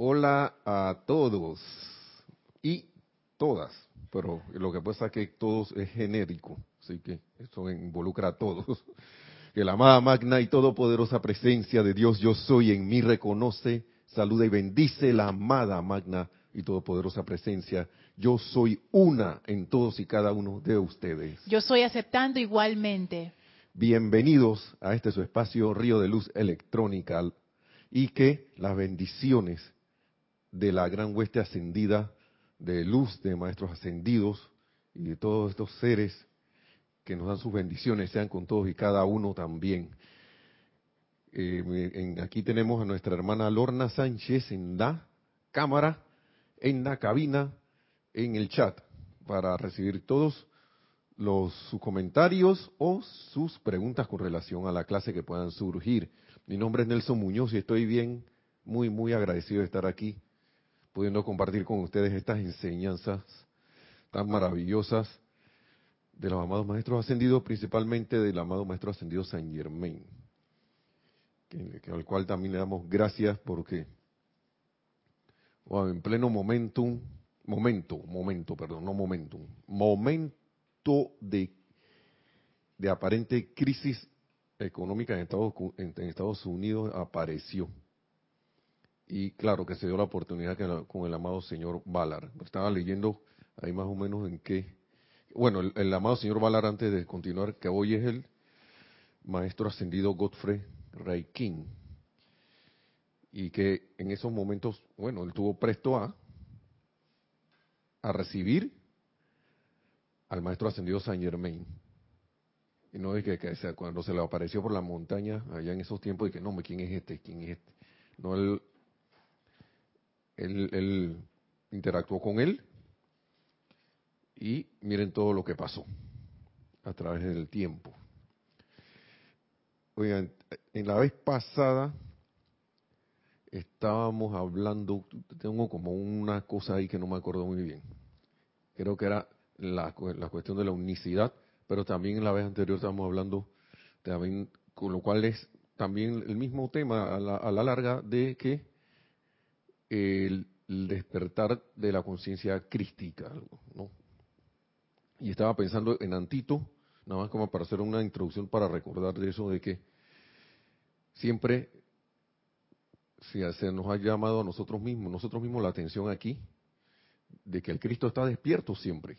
Hola a todos y todas, pero lo que pasa es que todos es genérico, así que eso involucra a todos. Que la amada magna y todopoderosa presencia de Dios yo soy en mí reconoce, saluda y bendice la amada magna y todopoderosa presencia. Yo soy una en todos y cada uno de ustedes. Yo soy aceptando igualmente. Bienvenidos a este su espacio Río de Luz Electrónica y que las bendiciones de la gran hueste ascendida de luz de maestros ascendidos y de todos estos seres que nos dan sus bendiciones sean con todos y cada uno también. Eh, aquí tenemos a nuestra hermana Lorna Sánchez en la cámara, en la cabina, en el chat, para recibir todos los, sus comentarios o sus preguntas con relación a la clase que puedan surgir. Mi nombre es Nelson Muñoz y estoy bien, muy, muy agradecido de estar aquí, pudiendo compartir con ustedes estas enseñanzas tan maravillosas de los amados maestros ascendidos, principalmente del amado maestro ascendido San Germain, al cual también le damos gracias porque en pleno momentum, momento, momento, perdón, no momentum, momento de, de aparente crisis económica en Estados, en, Estados Unidos apareció. Y claro que se dio la oportunidad con el amado señor Ballard. Estaba leyendo ahí más o menos en qué. Bueno, el, amado señor Ballard, antes de continuar, que hoy es el maestro ascendido Godfrey Ray King. Y que en esos momentos, bueno, él tuvo presto a, a recibir al maestro ascendido Saint Germain. Y no es que, cuando se le apareció por la montaña, allá en esos tiempos, y que no, ¿quién es este? ¿Quién es este? No, él, él, interactuó con él y miren todo lo que pasó a través del tiempo. Oigan, en la vez pasada estábamos hablando, tengo como una cosa ahí que no me acuerdo muy bien. Creo que era la, la cuestión de la unicidad, pero también en la vez anterior estábamos hablando, también, con lo cual es también el mismo tema a la, larga de que el, despertar de la conciencia crística, ¿no? Y estaba pensando en Antito, nada más como para hacer una introducción para recordar de eso de que siempre si se nos ha llamado a nosotros mismos, nosotros mismos la atención aquí, de que el Cristo está despierto siempre.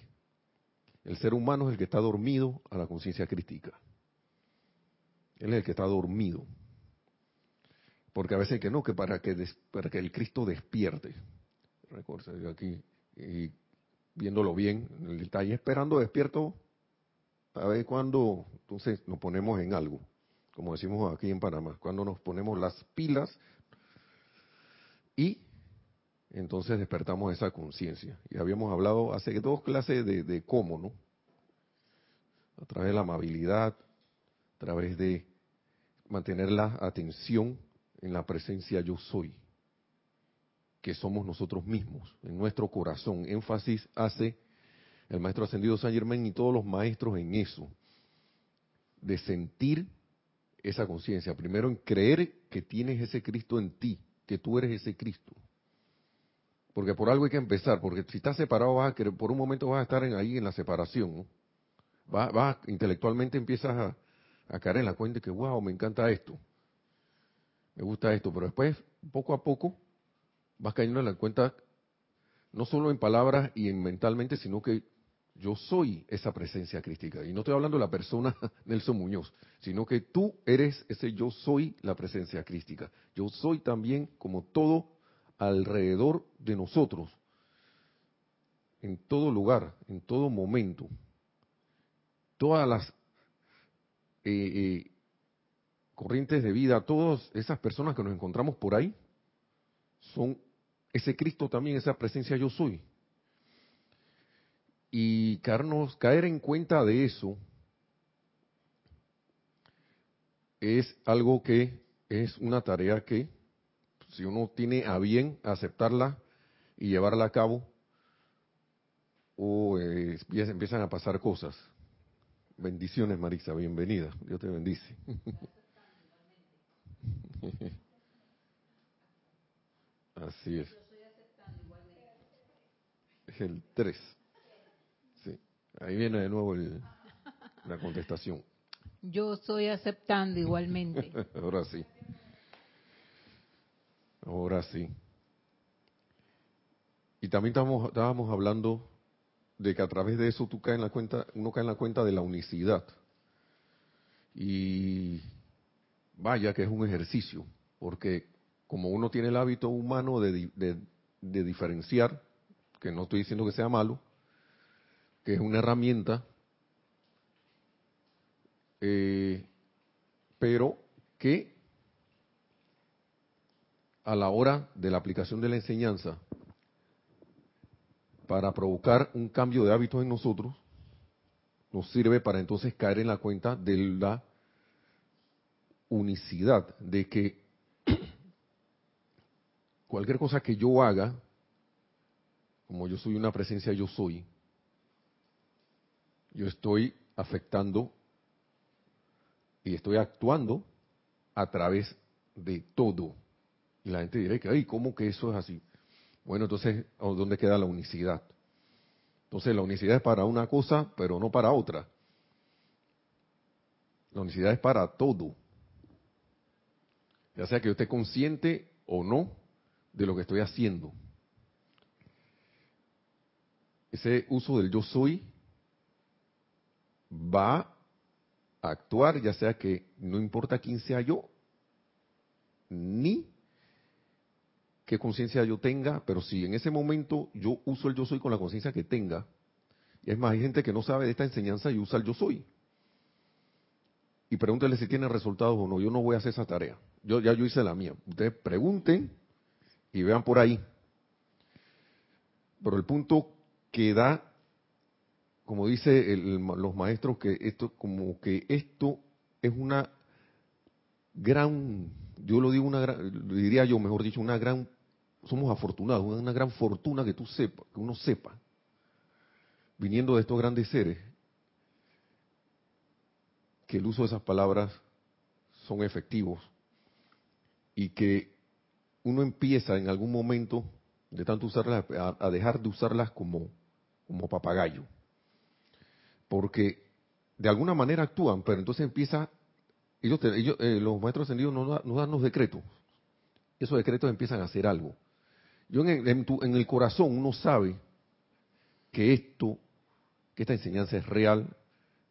El ser humano es el que está dormido a la conciencia crítica. Él es el que está dormido. Porque a veces que no, que para que, para que el Cristo despierte. Recuerda, aquí, y viéndolo bien, en el detalle, esperando despierto, a ver cuándo entonces nos ponemos en algo, como decimos aquí en Panamá, cuando nos ponemos las pilas y entonces despertamos esa conciencia. Y habíamos hablado hace dos clases de, cómo, ¿no? A través de la amabilidad, a través de mantener la atención en la presencia yo soy, que somos nosotros mismos, en nuestro corazón. Énfasis hace el maestro ascendido San Germán y todos los maestros en eso, de sentir esa conciencia. Primero en creer que tienes ese Cristo en ti, que tú eres ese Cristo porque por algo hay que empezar, porque si estás separado, vas a por un momento vas a estar ahí en la separación. Vas, intelectualmente empiezas a, a caer en la cuenta de que, wow, me encanta esto. Me gusta esto, pero después, poco a poco, vas cayendo en la cuenta, no solo en palabras y en mentalmente, sino que yo soy esa presencia crística. Y no estoy hablando de la persona Nelson Muñoz, sino que tú eres ese yo soy la presencia crística. Yo soy también como todo alrededor de nosotros, en todo lugar, en todo momento. Todas las eh, eh, corrientes de vida, todas esas personas que nos encontramos por ahí, son ese Cristo también, esa presencia yo soy. Y caer en cuenta de eso es algo que es una tarea que si uno tiene a bien aceptarla y llevarla a cabo, o eh, empiezan a pasar cosas. Bendiciones, Marisa, bienvenida. Dios te bendice. Así es. Es el 3. Sí. Ahí viene de nuevo el, la contestación. Yo estoy aceptando igualmente. Ahora sí. Ahora sí. Y también estábamos, estábamos hablando de que a través de eso tú caes en la cuenta, uno cae en la cuenta de la unicidad. Y vaya que es un ejercicio, porque como uno tiene el hábito humano de, diferenciar, que no estoy diciendo que sea malo, que es una herramienta, eh, pero que a la hora de la aplicación de la enseñanza, para provocar un cambio de hábitos en nosotros, nos sirve para entonces caer en la cuenta de la unicidad, de que cualquier cosa que yo haga, como yo soy una presencia, yo soy, yo estoy afectando y estoy actuando a través de todo. Y la gente dirá que, ay, ¿cómo que eso es así? Bueno, entonces, ¿dónde queda la unicidad? Entonces, la unicidad es para una cosa, pero no para otra. La unicidad es para todo. Ya sea que yo esté consciente o no de lo que estoy haciendo. Ese uso del yo soy va a actuar, ya sea que no importa quién sea yo, ni qué conciencia yo tenga, pero si en ese momento yo uso el yo soy con la conciencia que tenga, y es más, hay gente que no sabe de esta enseñanza y usa el yo soy. Y pregúntele si tiene resultados o no. Yo no voy a hacer esa tarea. Yo ya yo hice la mía. Ustedes pregunten y vean por ahí. Pero el punto que da, como dice los maestros, que esto, como que esto es una gran, yo lo digo una gran, diría yo, mejor dicho, una gran somos afortunados, una gran fortuna que tú sepas, que uno sepa, viniendo de estos grandes seres, que el uso de esas palabras son efectivos y que uno empieza en algún momento de tanto usarlas a, dejar de usarlas como, como papagayo. Porque de alguna manera actúan, pero entonces empieza, ellos, eh, los maestros ascendidos nos, nos dan los decretos. Esos decretos empiezan a hacer algo. Yo en, en, el corazón uno sabe que esto, que esta enseñanza es real,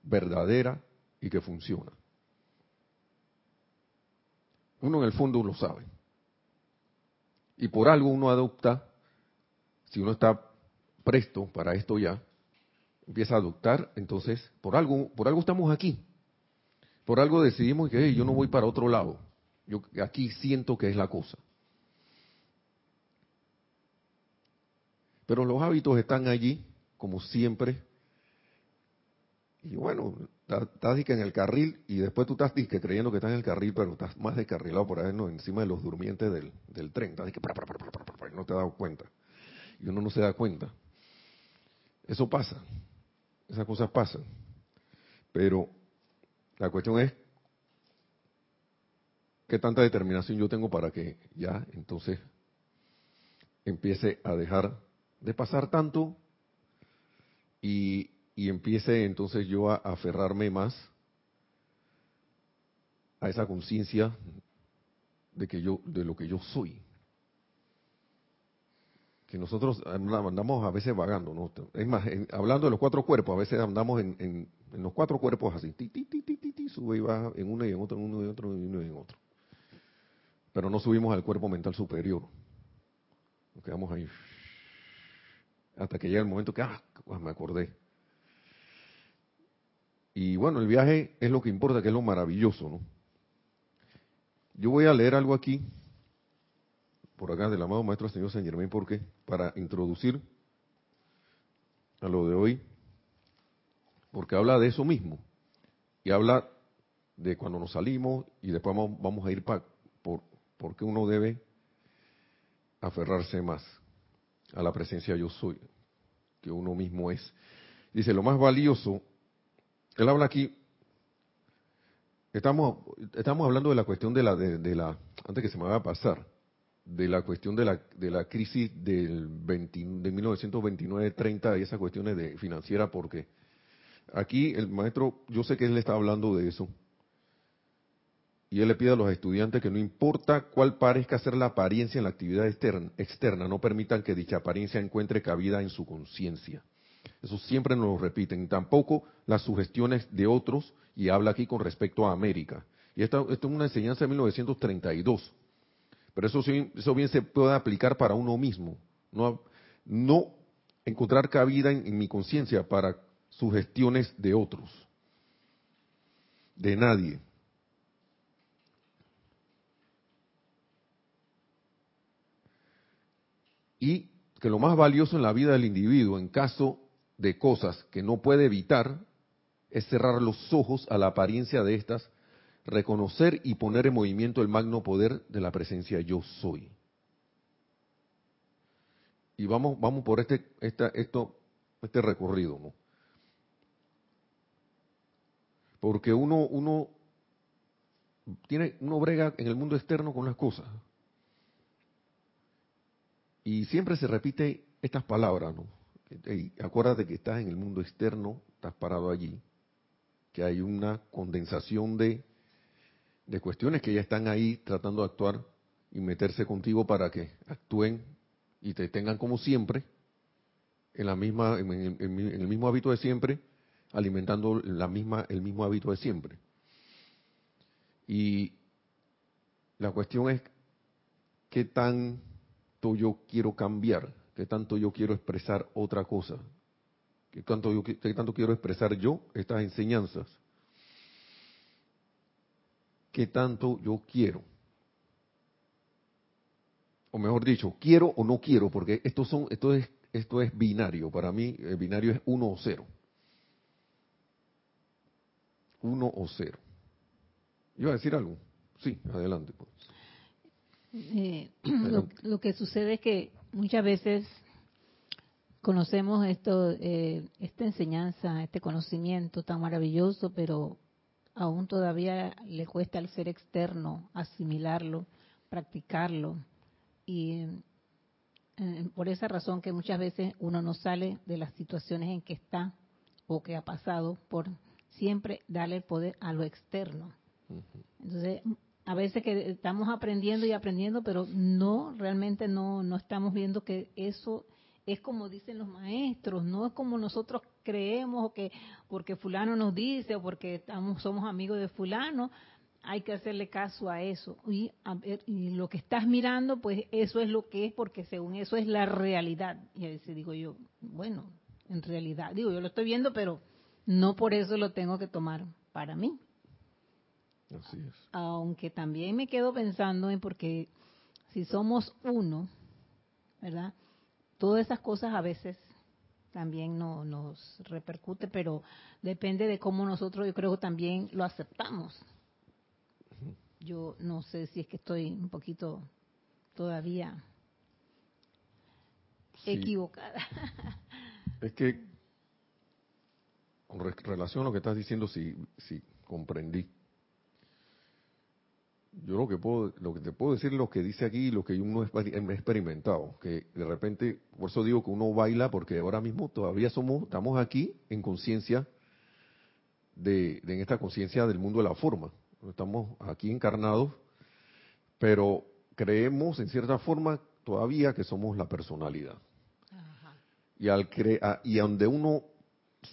verdadera y que funciona. Uno en el fondo lo sabe. Y por algo uno adopta, si uno está presto para esto ya, empieza a adoptar, entonces por algo, por algo estamos aquí. Por algo decidimos que yo no voy para otro lado. Yo aquí siento que es la cosa. Pero los hábitos están allí, como siempre. Y bueno, estás en el carril y después tú estás creyendo que estás en el carril, pero estás más descarrilado por ahí ¿no? encima de los durmientes del, del tren. Estás que no te has dado cuenta. Y uno no se da cuenta. Eso pasa. Esas cosas pasan. Pero la cuestión es qué tanta determinación yo tengo para que ya entonces empiece a dejar de pasar tanto y, empiece entonces yo a, aferrarme más a esa conciencia de que yo de lo que yo soy. Que nosotros andamos a veces vagando no es más hablando de los cuatro cuerpos a veces andamos en, los cuatro cuerpos así ti, ti, ti, ti, sube y baja en uno y en otro en uno y en otro en uno y en otro. Pero no subimos al cuerpo mental superior. Nos quedamos ahí hasta que llega el momento que, ah, me acordé. Y bueno, el viaje es lo que importa, que es lo maravilloso, ¿no? Yo voy a leer algo aquí, por acá, del amado Maestro Señor San Germain, porque para introducir a lo de hoy, porque habla de eso mismo, y habla de cuando nos salimos y después vamos, vamos a ir para por, por qué uno debe aferrarse más a la presencia yo soy, que uno mismo es. Dice, lo más valioso, él habla aquí, estamos, estamos hablando de la cuestión de la, de, la, antes que se me vaya a pasar, de la cuestión de la, de la crisis del de 1929-30 y esas cuestiones de financiera, porque aquí el maestro, yo sé que él está hablando de eso, y él le pide a los estudiantes que no importa cuál parezca ser la apariencia en la actividad externa, externa no permitan que dicha apariencia encuentre cabida en su conciencia. Eso siempre nos lo repiten. Tampoco las sugestiones de otros, y habla aquí con respecto a América. Y esto, es una enseñanza de 1932. Pero eso, eso bien se puede aplicar para uno mismo. No, no encontrar cabida en, mi conciencia para sugestiones de otros. De nadie. Y que lo más valioso en la vida del individuo, en caso de cosas que no puede evitar, es cerrar los ojos a la apariencia de estas reconocer y poner en movimiento el magno poder de la presencia yo soy. Y vamos, vamos por este, esta, esto, este recorrido, ¿no? Porque uno, uno tiene, uno brega en el mundo externo con las cosas. Y siempre se repite estas palabras, ¿no? Acuérdate que estás en el mundo externo, estás parado allí, que hay una condensación de de cuestiones que ya están ahí tratando de actuar y meterse contigo para que actúen y te tengan como siempre, en la misma, en, el mismo hábito de siempre, alimentando la misma, el mismo hábito de siempre. Y la cuestión es qué tanto yo quiero cambiar, qué tanto yo quiero expresar otra cosa, qué tanto, yo, tanto quiero expresar yo estas enseñanzas qué tanto yo quiero. O mejor dicho, quiero o no quiero, porque esto, son, esto, es, esto es binario. Para mí, el binario es uno o cero. Uno o cero. ¿Iba a decir algo? Sí, adelante. Pues. Eh, lo, que sucede es que muchas veces conocemos esto, eh, esta enseñanza, este conocimiento tan maravilloso, pero aún todavía le cuesta al ser externo asimilarlo, practicarlo. Y eh, por esa razón que muchas veces uno no sale de las situaciones en que está o que ha pasado por siempre darle poder a lo externo. Entonces, a veces que estamos aprendiendo y aprendiendo, pero no, realmente no, no estamos viendo que eso es como dicen los maestros, no es como nosotros creemos o que porque fulano nos dice o porque estamos, somos amigos de fulano, hay que hacerle caso a eso. Y, y lo que estás mirando, pues eso es lo que es porque según eso es la realidad. Y a veces digo yo, bueno, en realidad, digo, yo lo estoy viendo, pero no por eso lo tengo que tomar para mí. Así es. Aunque también me quedo pensando en porque si somos uno, ¿verdad? todas esas cosas a veces también no, nos repercute, pero depende de cómo nosotros, yo creo, también lo aceptamos. Yo no sé si es que estoy un poquito todavía equivocada. Es que, con relación a lo que estás diciendo, si, si comprendí yo lo que puedo, lo que te puedo decir lo que dice aquí, lo que uno ha experimentado, que de repente, por eso digo que uno baila, porque ahora mismo todavía somos, estamos aquí en conciencia de, en esta conciencia del mundo de la forma, estamos aquí encarnados, pero creemos en cierta forma todavía que somos la personalidad. Y al y donde uno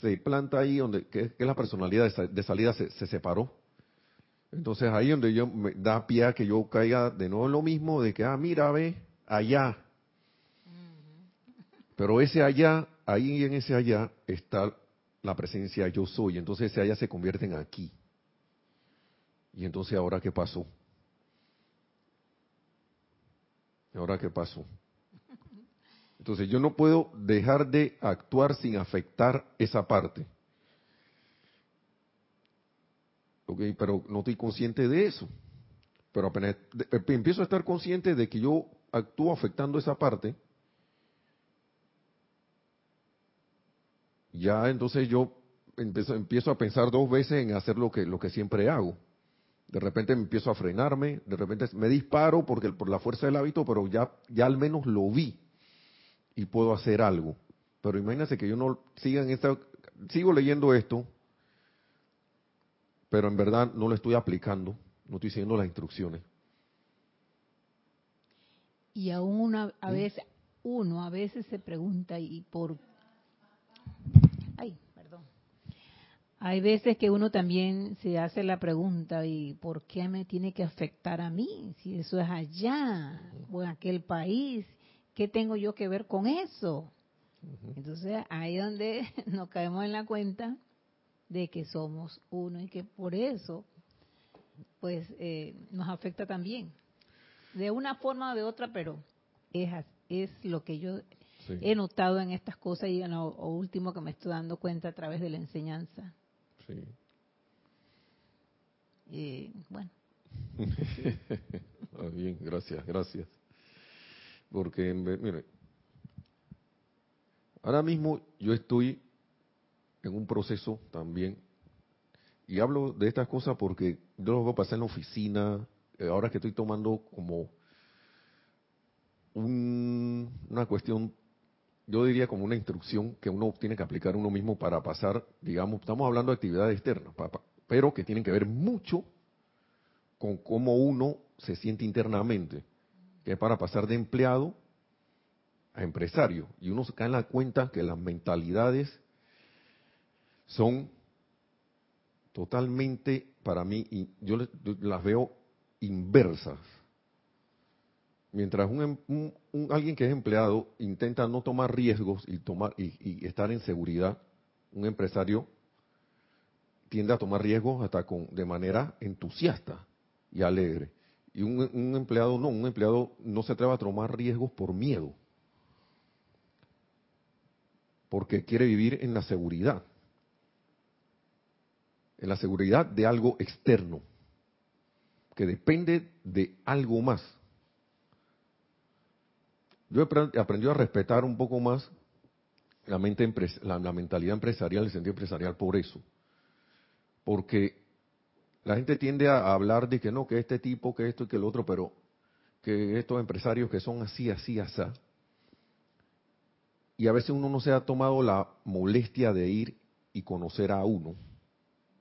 se planta ahí, donde que, es la personalidad de, salida se, se separó entonces ahí donde yo me da pie a que yo caiga de nuevo en lo mismo, de que, ah, mira, ve, allá. Pero ese allá, ahí en ese allá está la presencia yo soy. Entonces ese allá se convierte en aquí. Y entonces ahora qué pasó? ¿Ahora qué pasó? Entonces yo no puedo dejar de actuar sin afectar esa parte. Pero no estoy consciente de eso. Pero apenas empiezo a estar consciente de que yo actúo afectando esa parte, ya entonces yo empiezo, empiezo, a pensar dos veces en hacer lo que, lo que siempre hago. De repente me empiezo a frenarme, de repente me disparo porque por la fuerza del hábito, pero ya, ya al menos lo vi y puedo hacer algo. Pero imagínense que yo no siga en esta, sigo leyendo esto, pero en verdad no lo estoy aplicando, no estoy siguiendo las instrucciones. Y aún una, a ¿Mm? veces, uno a veces se pregunta, ¿y por Ay, perdón. Hay veces que uno también se hace la pregunta, ¿y por qué me tiene que afectar a mí? Si eso es allá o en aquel país, ¿qué tengo yo que ver con eso? Entonces ahí es donde nos caemos en la cuenta de que somos uno y que por eso pues eh, nos afecta también. De una forma o de otra, pero es, es lo que yo he notado en estas cosas y en lo, último que me estoy dando cuenta a través de la enseñanza. Sí. Bueno. Ah, bien, gracias, gracias. Porque, mire, ahora mismo yo estoy en un proceso también, y hablo de estas cosas porque yo lo voy a pasar en la oficina, eh, ahora que estoy tomando como una cuestión yo diría como una instrucción que uno tiene que aplicar uno mismo para pasar, digamos, estamos hablando de actividades externas, pero que tienen que ver mucho con cómo uno se siente internamente, que es para pasar de empleado a empresario. Y uno se cae en la cuenta que las mentalidades son totalmente, para mí, yo las veo inversas mientras em, un, alguien que es empleado intenta no tomar riesgos y tomar y, estar en seguridad, un empresario tiende a tomar riesgos hasta con de manera entusiasta y alegre. Y un, un empleado no, un empleado no se atreve a tomar riesgos por miedo, porque quiere vivir en la seguridad, en la seguridad de algo externo, que depende de algo más yo he aprendido a respetar un poco más la, mente la, mentalidad empresarial, el sentido empresarial por eso. Porque la gente tiende a hablar de que no, que este tipo, que esto y que el otro, pero que estos empresarios que son así, así, así. Y a veces uno no se ha tomado la molestia de ir y conocer a uno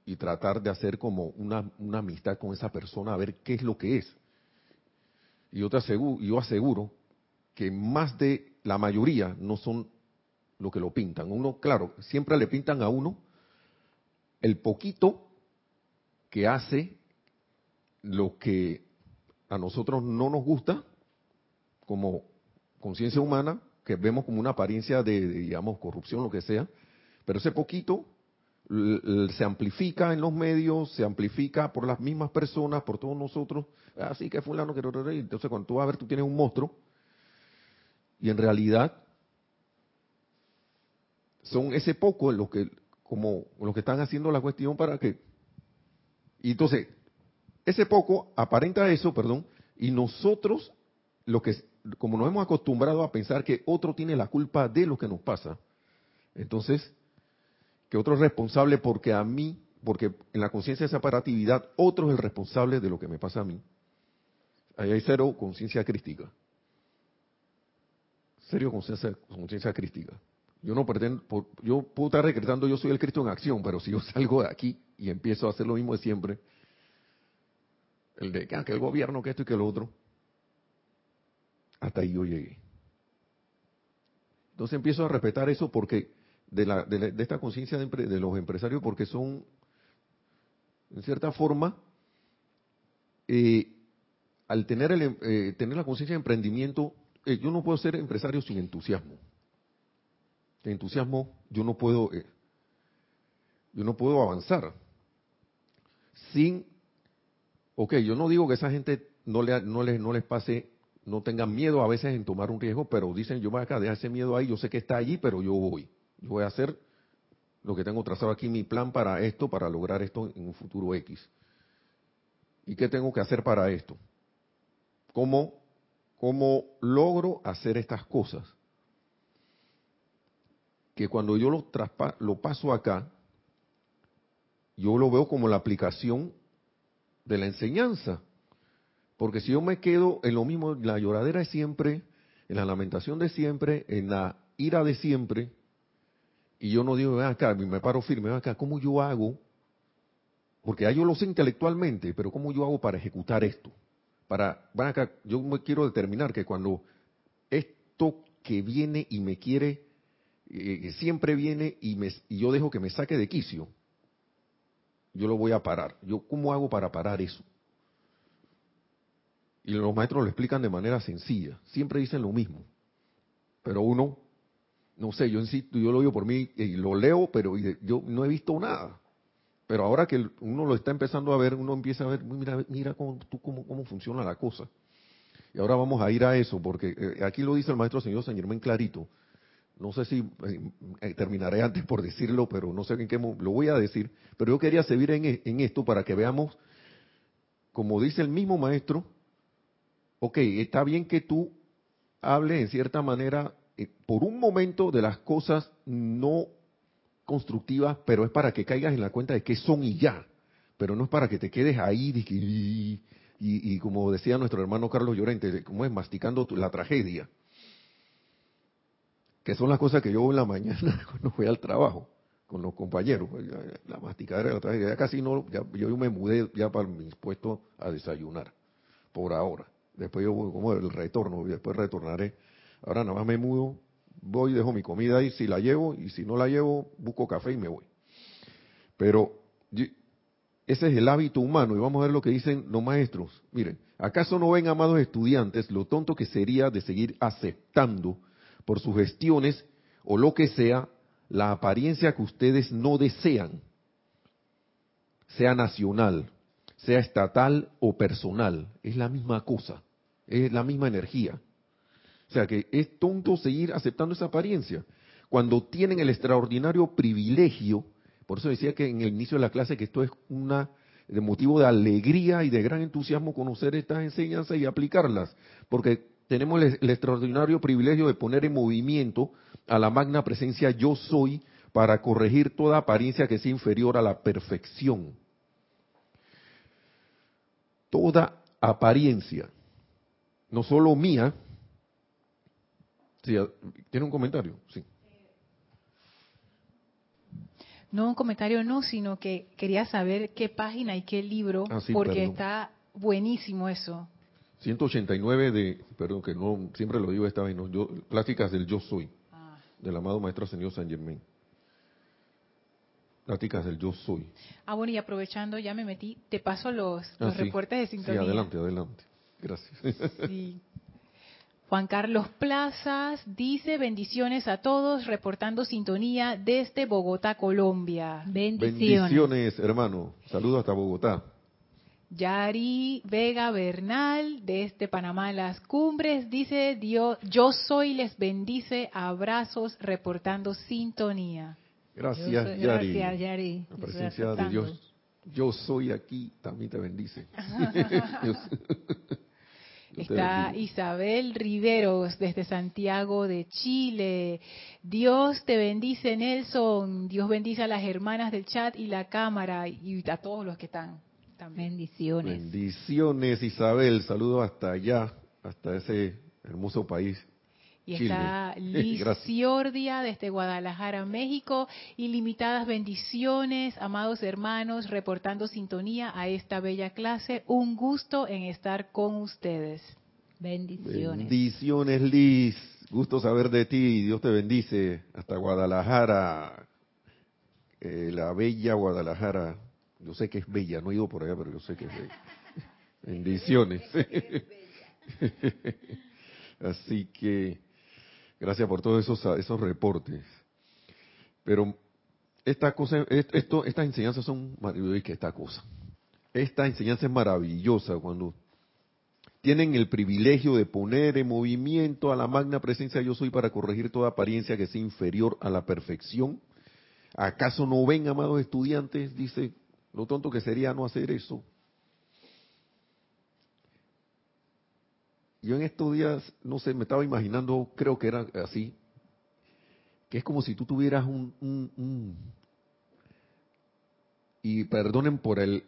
y tratar de hacer como una, una amistad con esa persona, a ver qué es lo que es. Y yo te aseguro, yo aseguro que más de la mayoría no son lo que lo pintan. Uno, claro, siempre le pintan a uno el poquito que hace lo que a nosotros no nos gusta como conciencia humana, que vemos como una apariencia de, digamos, corrupción, lo que sea, pero ese poquito se amplifica en los medios, se amplifica por las mismas personas, por todos nosotros, así que fulano, que entonces cuando tú vas a ver, tú tienes un monstruo, y en realidad son ese poco los que, como los que están haciendo la cuestión para que. Y entonces, ese poco aparenta eso, perdón, y nosotros, lo que, como nos hemos acostumbrado a pensar que otro tiene la culpa de lo que nos pasa, entonces, que otro es responsable porque a mí, porque en la conciencia de separatividad, otro es el responsable de lo que me pasa a mí. Ahí hay cero conciencia crítica serio conciencia crítica. Yo no pretendo, yo puedo estar decretando yo soy el Cristo en acción, pero si yo salgo de aquí y empiezo a hacer lo mismo de siempre, el de que, ah, el gobierno, que esto y que lo otro, hasta ahí yo llegué. Entonces empiezo a respetar eso porque de, la, de, esta conciencia de, los empresarios, porque son, en cierta forma, eh, al tener, el, eh, tener la conciencia de emprendimiento, eh, yo no puedo ser empresario sin entusiasmo. Sin entusiasmo yo no puedo, yo no puedo avanzar. Sin, ok, yo no digo que esa gente no, le, no, les, no les pase, no tengan miedo a veces en tomar un riesgo, pero dicen, yo voy acá, deja ese miedo ahí, yo sé que está allí, pero yo voy. Yo voy a hacer lo que tengo trazado aquí, mi plan para esto, para lograr esto en un futuro X. ¿Y qué tengo que hacer para esto? ¿Cómo ¿Cómo logro hacer estas cosas? Que cuando yo lo, lo paso acá, yo lo veo como la aplicación de la enseñanza. Porque si yo me quedo en lo mismo, en la lloradera de siempre, en la lamentación de siempre, en la ira de siempre, y yo no digo, ven acá, me paro firme, ven acá, ¿cómo yo hago? Porque ya yo lo sé intelectualmente, pero ¿cómo yo hago para ejecutar esto? Para, ven acá, yo me quiero determinar que cuando esto que viene y me quiere, eh, siempre viene y, me, y yo dejo que me saque de quicio, yo lo voy a parar. Yo, ¿Cómo hago para parar eso? Y los maestros lo explican de manera sencilla. Siempre dicen lo mismo. Pero uno, no sé, yo insisto, yo lo digo por mí y lo leo, pero yo no he visto nada. Pero ahora que uno lo está empezando a ver, uno empieza a ver, mira, mira cómo, tú, cómo, cómo funciona la cosa. Y ahora vamos a ir a eso, porque eh, aquí lo dice el maestro señor San Germán clarito. No sé si eh, eh, terminaré antes por decirlo, pero no sé en qué lo voy a decir. Pero yo quería seguir en, en esto para que veamos, como dice el mismo maestro, ok, está bien que tú hables en cierta manera por un momento de las cosas no constructivas, pero es para que caigas en la cuenta de qué son y ya. Pero no es para que te quedes ahí y, como decía nuestro hermano Carlos Llorente, como es masticando la tragedia que son las cosas que yo en la mañana cuando voy al trabajo con los compañeros. La masticadera de la tragedia, ya casi no, ya, yo me mudé ya para mi puesto a desayunar, por ahora. Después yo como el retorno, después retornaré. Ahora nada más me mudo, voy, dejo mi comida ahí, si la llevo, y si no la llevo, busco café y me voy. Pero ese es el hábito humano, y vamos a ver lo que dicen los maestros. Miren, ¿acaso no ven, amados estudiantes, lo tonto que sería de seguir aceptando por sus gestiones o lo que sea, la apariencia que ustedes no desean, sea nacional, sea estatal o personal, es la misma cosa, es la misma energía. Sea que es tonto seguir aceptando esa apariencia. Cuando tienen el extraordinario privilegio, por eso decía que en el inicio de la clase que esto es una motivo de alegría y de gran entusiasmo conocer estas enseñanzas y aplicarlas, porque tenemos el, extraordinario privilegio de poner en movimiento a la magna presencia yo soy para corregir toda apariencia que sea inferior a la perfección. Toda apariencia, no solo mía, ¿tiene un comentario? Sí. No un comentario, no, sino que quería saber qué página y qué libro, ah, porque está buenísimo eso. 189 de, perdón, que no, siempre lo digo esta vez, no, yo, Pláticas del Yo Soy, ah. del amado Maestro Señor San Germain. Pláticas del Yo Soy. Ah, bueno, y aprovechando, ya me metí, te paso los, ah, reportes de sintonía. Sí, adelante, adelante. Gracias. Sí. Juan Carlos Plazas dice bendiciones a todos, reportando sintonía desde Bogotá, Colombia. Bendiciones. Bendiciones, hermano. Saludos hasta Bogotá. Yari Vega Bernal, de este Panamá Las Cumbres, dice Dios, yo soy, les bendice, abrazos, reportando sintonía. Gracias, Yari. Gracias, Yari. La presencia de Dios, yo soy aquí, también te bendice. Está Isabel Riveros desde Santiago de Chile. Dios te bendice, Nelson. Dios bendice a las hermanas del chat y la cámara y a todos los que están. Bendiciones. Bendiciones, Isabel. Saludos hasta allá, hasta ese hermoso país. Y está Liz Ciordia desde Guadalajara, México. Ilimitadas bendiciones, amados hermanos, reportando sintonía a esta bella clase. Un gusto en estar con ustedes. Bendiciones. Bendiciones, Liz. Gusto saber de ti. Dios te bendice. Hasta Guadalajara. Eh, la bella Guadalajara. Yo sé que es bella, no he ido por allá, pero yo sé que es bella. Bendiciones. Así que gracias por todos esos, esos reportes. Pero esta cosa, esto, estas enseñanzas son maravillosas. Esta cosa, esta enseñanza es maravillosa cuando tienen el privilegio de poner en movimiento a la magna presencia yo soy para corregir toda apariencia que sea inferior a la perfección. ¿Acaso no ven, amados estudiantes? Dice lo tonto que sería no hacer eso. Yo en estos días, no sé, me estaba imaginando, creo que era así, que es como si tú tuvieras un, y perdonen por el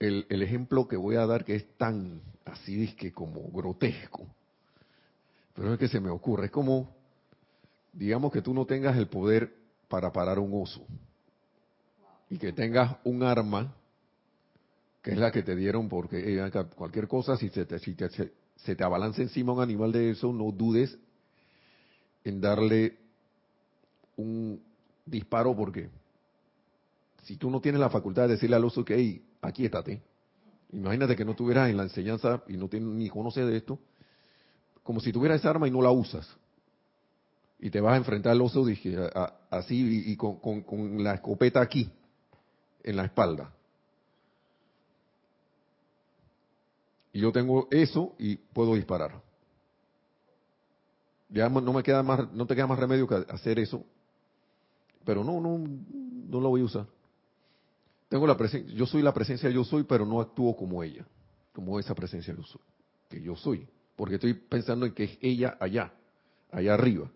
el, el, ejemplo que voy a dar que es tan así que como grotesco, pero es que se me ocurre, es como, digamos que tú no tengas el poder para parar un oso y que tengas un arma que es la que te dieron porque eh, cualquier cosa si, se te, si te, se te abalanza encima un animal de eso, no dudes en darle un disparo porque si tú no tienes la facultad de decirle al oso que, hey, aquí estate, imagínate que no estuvieras en la enseñanza y no tienes, ni conoces de esto, como si tuvieras esa arma y no la usas. Y te vas a enfrentar al oso dije, así y, con, con la escopeta aquí, en la espalda. Yo tengo eso y puedo disparar. Ya no me queda más, no te queda más remedio que hacer eso. Pero no, no, no lo voy a usar. Tengo la presencia, yo soy la presencia yo soy, pero no actúo como ella, como esa presencia yo soy, que yo soy, porque estoy pensando en que es ella allá, allá arriba.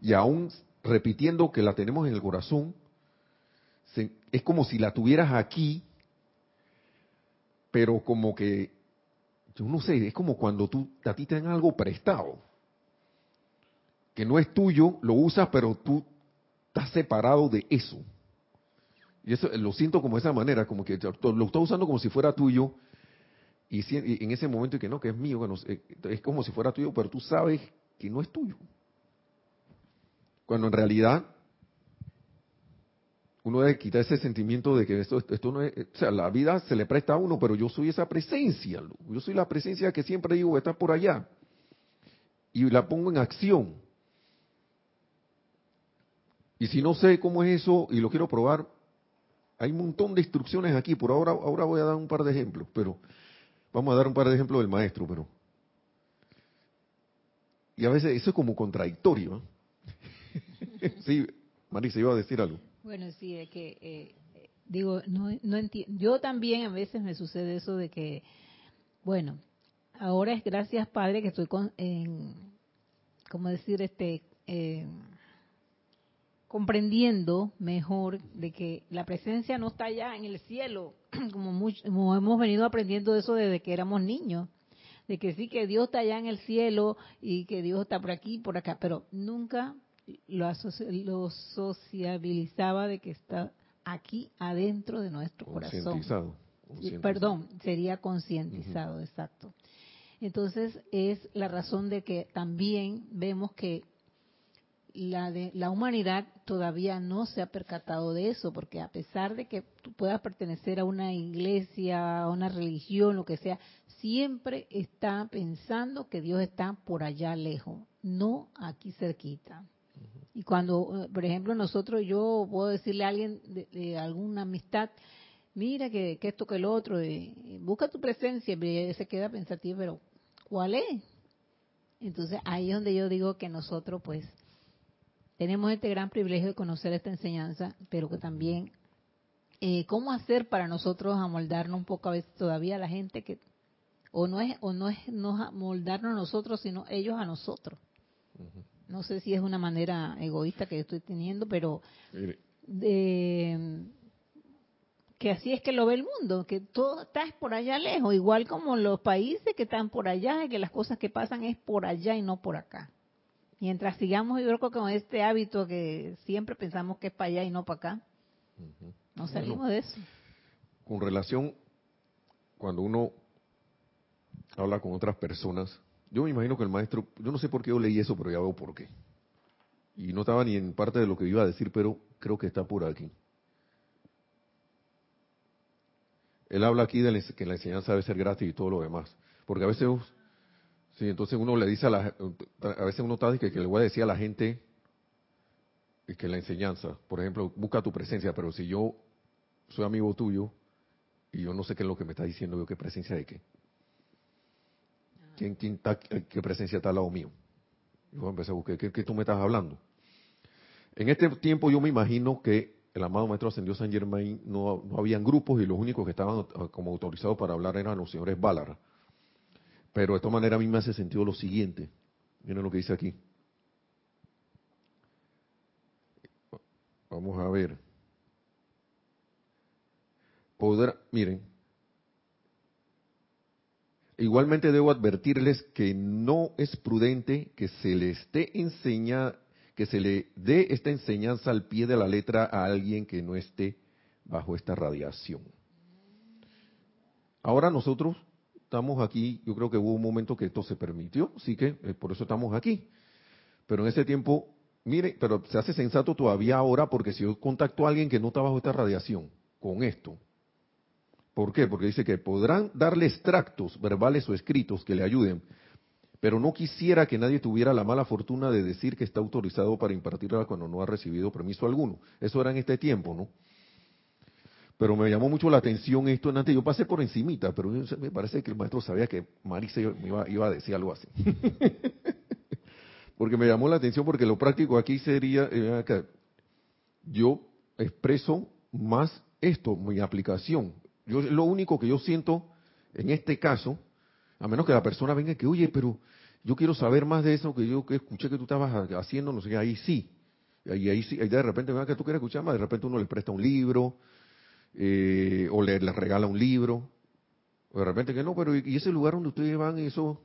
Y aún repitiendo que la tenemos en el corazón, es como si la tuvieras aquí, pero como que, yo no sé, es como cuando tú, a ti te dan algo prestado, que no es tuyo, lo usas, pero tú estás separado de eso. Y eso lo siento como de esa manera, como que lo estás usando como si fuera tuyo, y, en ese momento y que no, que es mío, es como si fuera tuyo, pero tú sabes que no es tuyo. Cuando en realidad uno debe quitar ese sentimiento de que esto, esto no es, o sea, la vida se le presta a uno, pero yo soy esa presencia, yo soy la presencia que siempre digo está por allá, y la pongo en acción. Y si no sé cómo es eso y lo quiero probar, hay un montón de instrucciones aquí, por ahora, ahora voy a dar un par de ejemplos, pero vamos a dar un par de ejemplos del maestro, pero... Y a veces eso es como contradictorio. sí, Marisa iba a decir algo. Bueno, sí, es que, eh, digo, no, no entiendo. Yo también a veces me sucede eso de que, bueno, ahora es gracias Padre que estoy con, en, ¿cómo decir? Este, comprendiendo mejor de que la presencia no está allá en el cielo, como, como hemos venido aprendiendo eso desde que éramos niños de que sí que Dios está allá en el cielo y que Dios está por aquí por acá, pero nunca lo, lo sociabilizaba de que está aquí adentro de nuestro corazón. Perdón, sería concientizado, exacto. Entonces es la razón de que también vemos que la, de, la humanidad todavía no se ha percatado de eso, porque a pesar de que tú puedas pertenecer a una iglesia, a una religión, lo que sea, siempre está pensando que Dios está por allá lejos, no aquí cerquita. Y cuando, eh, por ejemplo, nosotros, yo puedo decirle a alguien de, alguna amistad, mira que, esto que el otro, busca tu presencia, y se queda pensativo, pero ¿cuál es? Entonces ahí es donde yo digo que nosotros pues tenemos este gran privilegio de conocer esta enseñanza, pero que también, eh, ¿cómo hacer para nosotros amoldarnos un poco a veces todavía a la gente que, o no es, o no es no amoldarnos a nosotros, sino ellos a nosotros? No sé si es una manera egoísta que estoy teniendo, pero de, que así es que lo ve el mundo, que todo está por allá lejos, igual como los países que están por allá y que las cosas que pasan es por allá y no por acá. Mientras sigamos, yo creo con este hábito que siempre pensamos que es para allá y no para acá, no salimos de eso. Con relación, cuando uno habla con otras personas, yo me imagino que el maestro, yo no sé por qué yo leí eso, pero ya veo por qué. Y no estaba ni en parte de lo que iba a decir, pero creo que está por aquí. Él habla aquí de que la enseñanza debe ser gratis y todo lo demás. Porque a veces, sí, entonces uno le dice a la, a veces uno está que, que le voy a decir a la gente que la enseñanza, por ejemplo, busca tu presencia, pero si yo soy amigo tuyo y yo no sé qué es lo que me está diciendo, yo qué presencia de qué. ¿Quién, ¿Qué presencia está al lado mío? Yo empecé a buscar, ¿qué, tú me estás hablando? En este tiempo yo me imagino que el amado Maestro Ascendió San Germain no, no habían grupos y los únicos que estaban como autorizados para hablar eran los señores Bálara. Pero de esta manera a mí me hace sentido lo siguiente. Miren lo que dice aquí. Vamos a ver. podrá, miren, igualmente debo advertirles que no es prudente que se le esté enseña, que se le dé esta enseñanza al pie de la letra a alguien que no esté bajo esta radiación. Ahora nosotros estamos aquí, yo creo que hubo un momento que esto se permitió, así que eh, por eso estamos aquí. Pero en ese tiempo, mire, pero se hace sensato todavía ahora porque si yo contacto a alguien que no está bajo esta radiación con esto, ¿por qué? Porque dice que podrán darle extractos verbales o escritos que le ayuden, pero no quisiera que nadie tuviera la mala fortuna de decir que está autorizado para impartirla cuando no ha recibido permiso alguno. Eso era en este tiempo, ¿no? Pero me llamó mucho la atención esto antes. Yo pasé por encimita, pero me parece que el maestro sabía que Marisa iba, iba a decir algo así. porque me llamó la atención porque lo práctico aquí sería eh, que yo expreso más esto, mi aplicación. Yo lo único que yo siento en este caso, a menos que la persona venga y que, oye, pero yo quiero saber más de eso que yo que escuché que tú estabas haciendo, no sé, ahí sí. Y ahí sí, ahí de repente venga que tú quieres escuchar más, de repente uno le presta un libro, eh, o le, regala un libro, o de repente que no, pero ¿y ese lugar donde ustedes van, eso,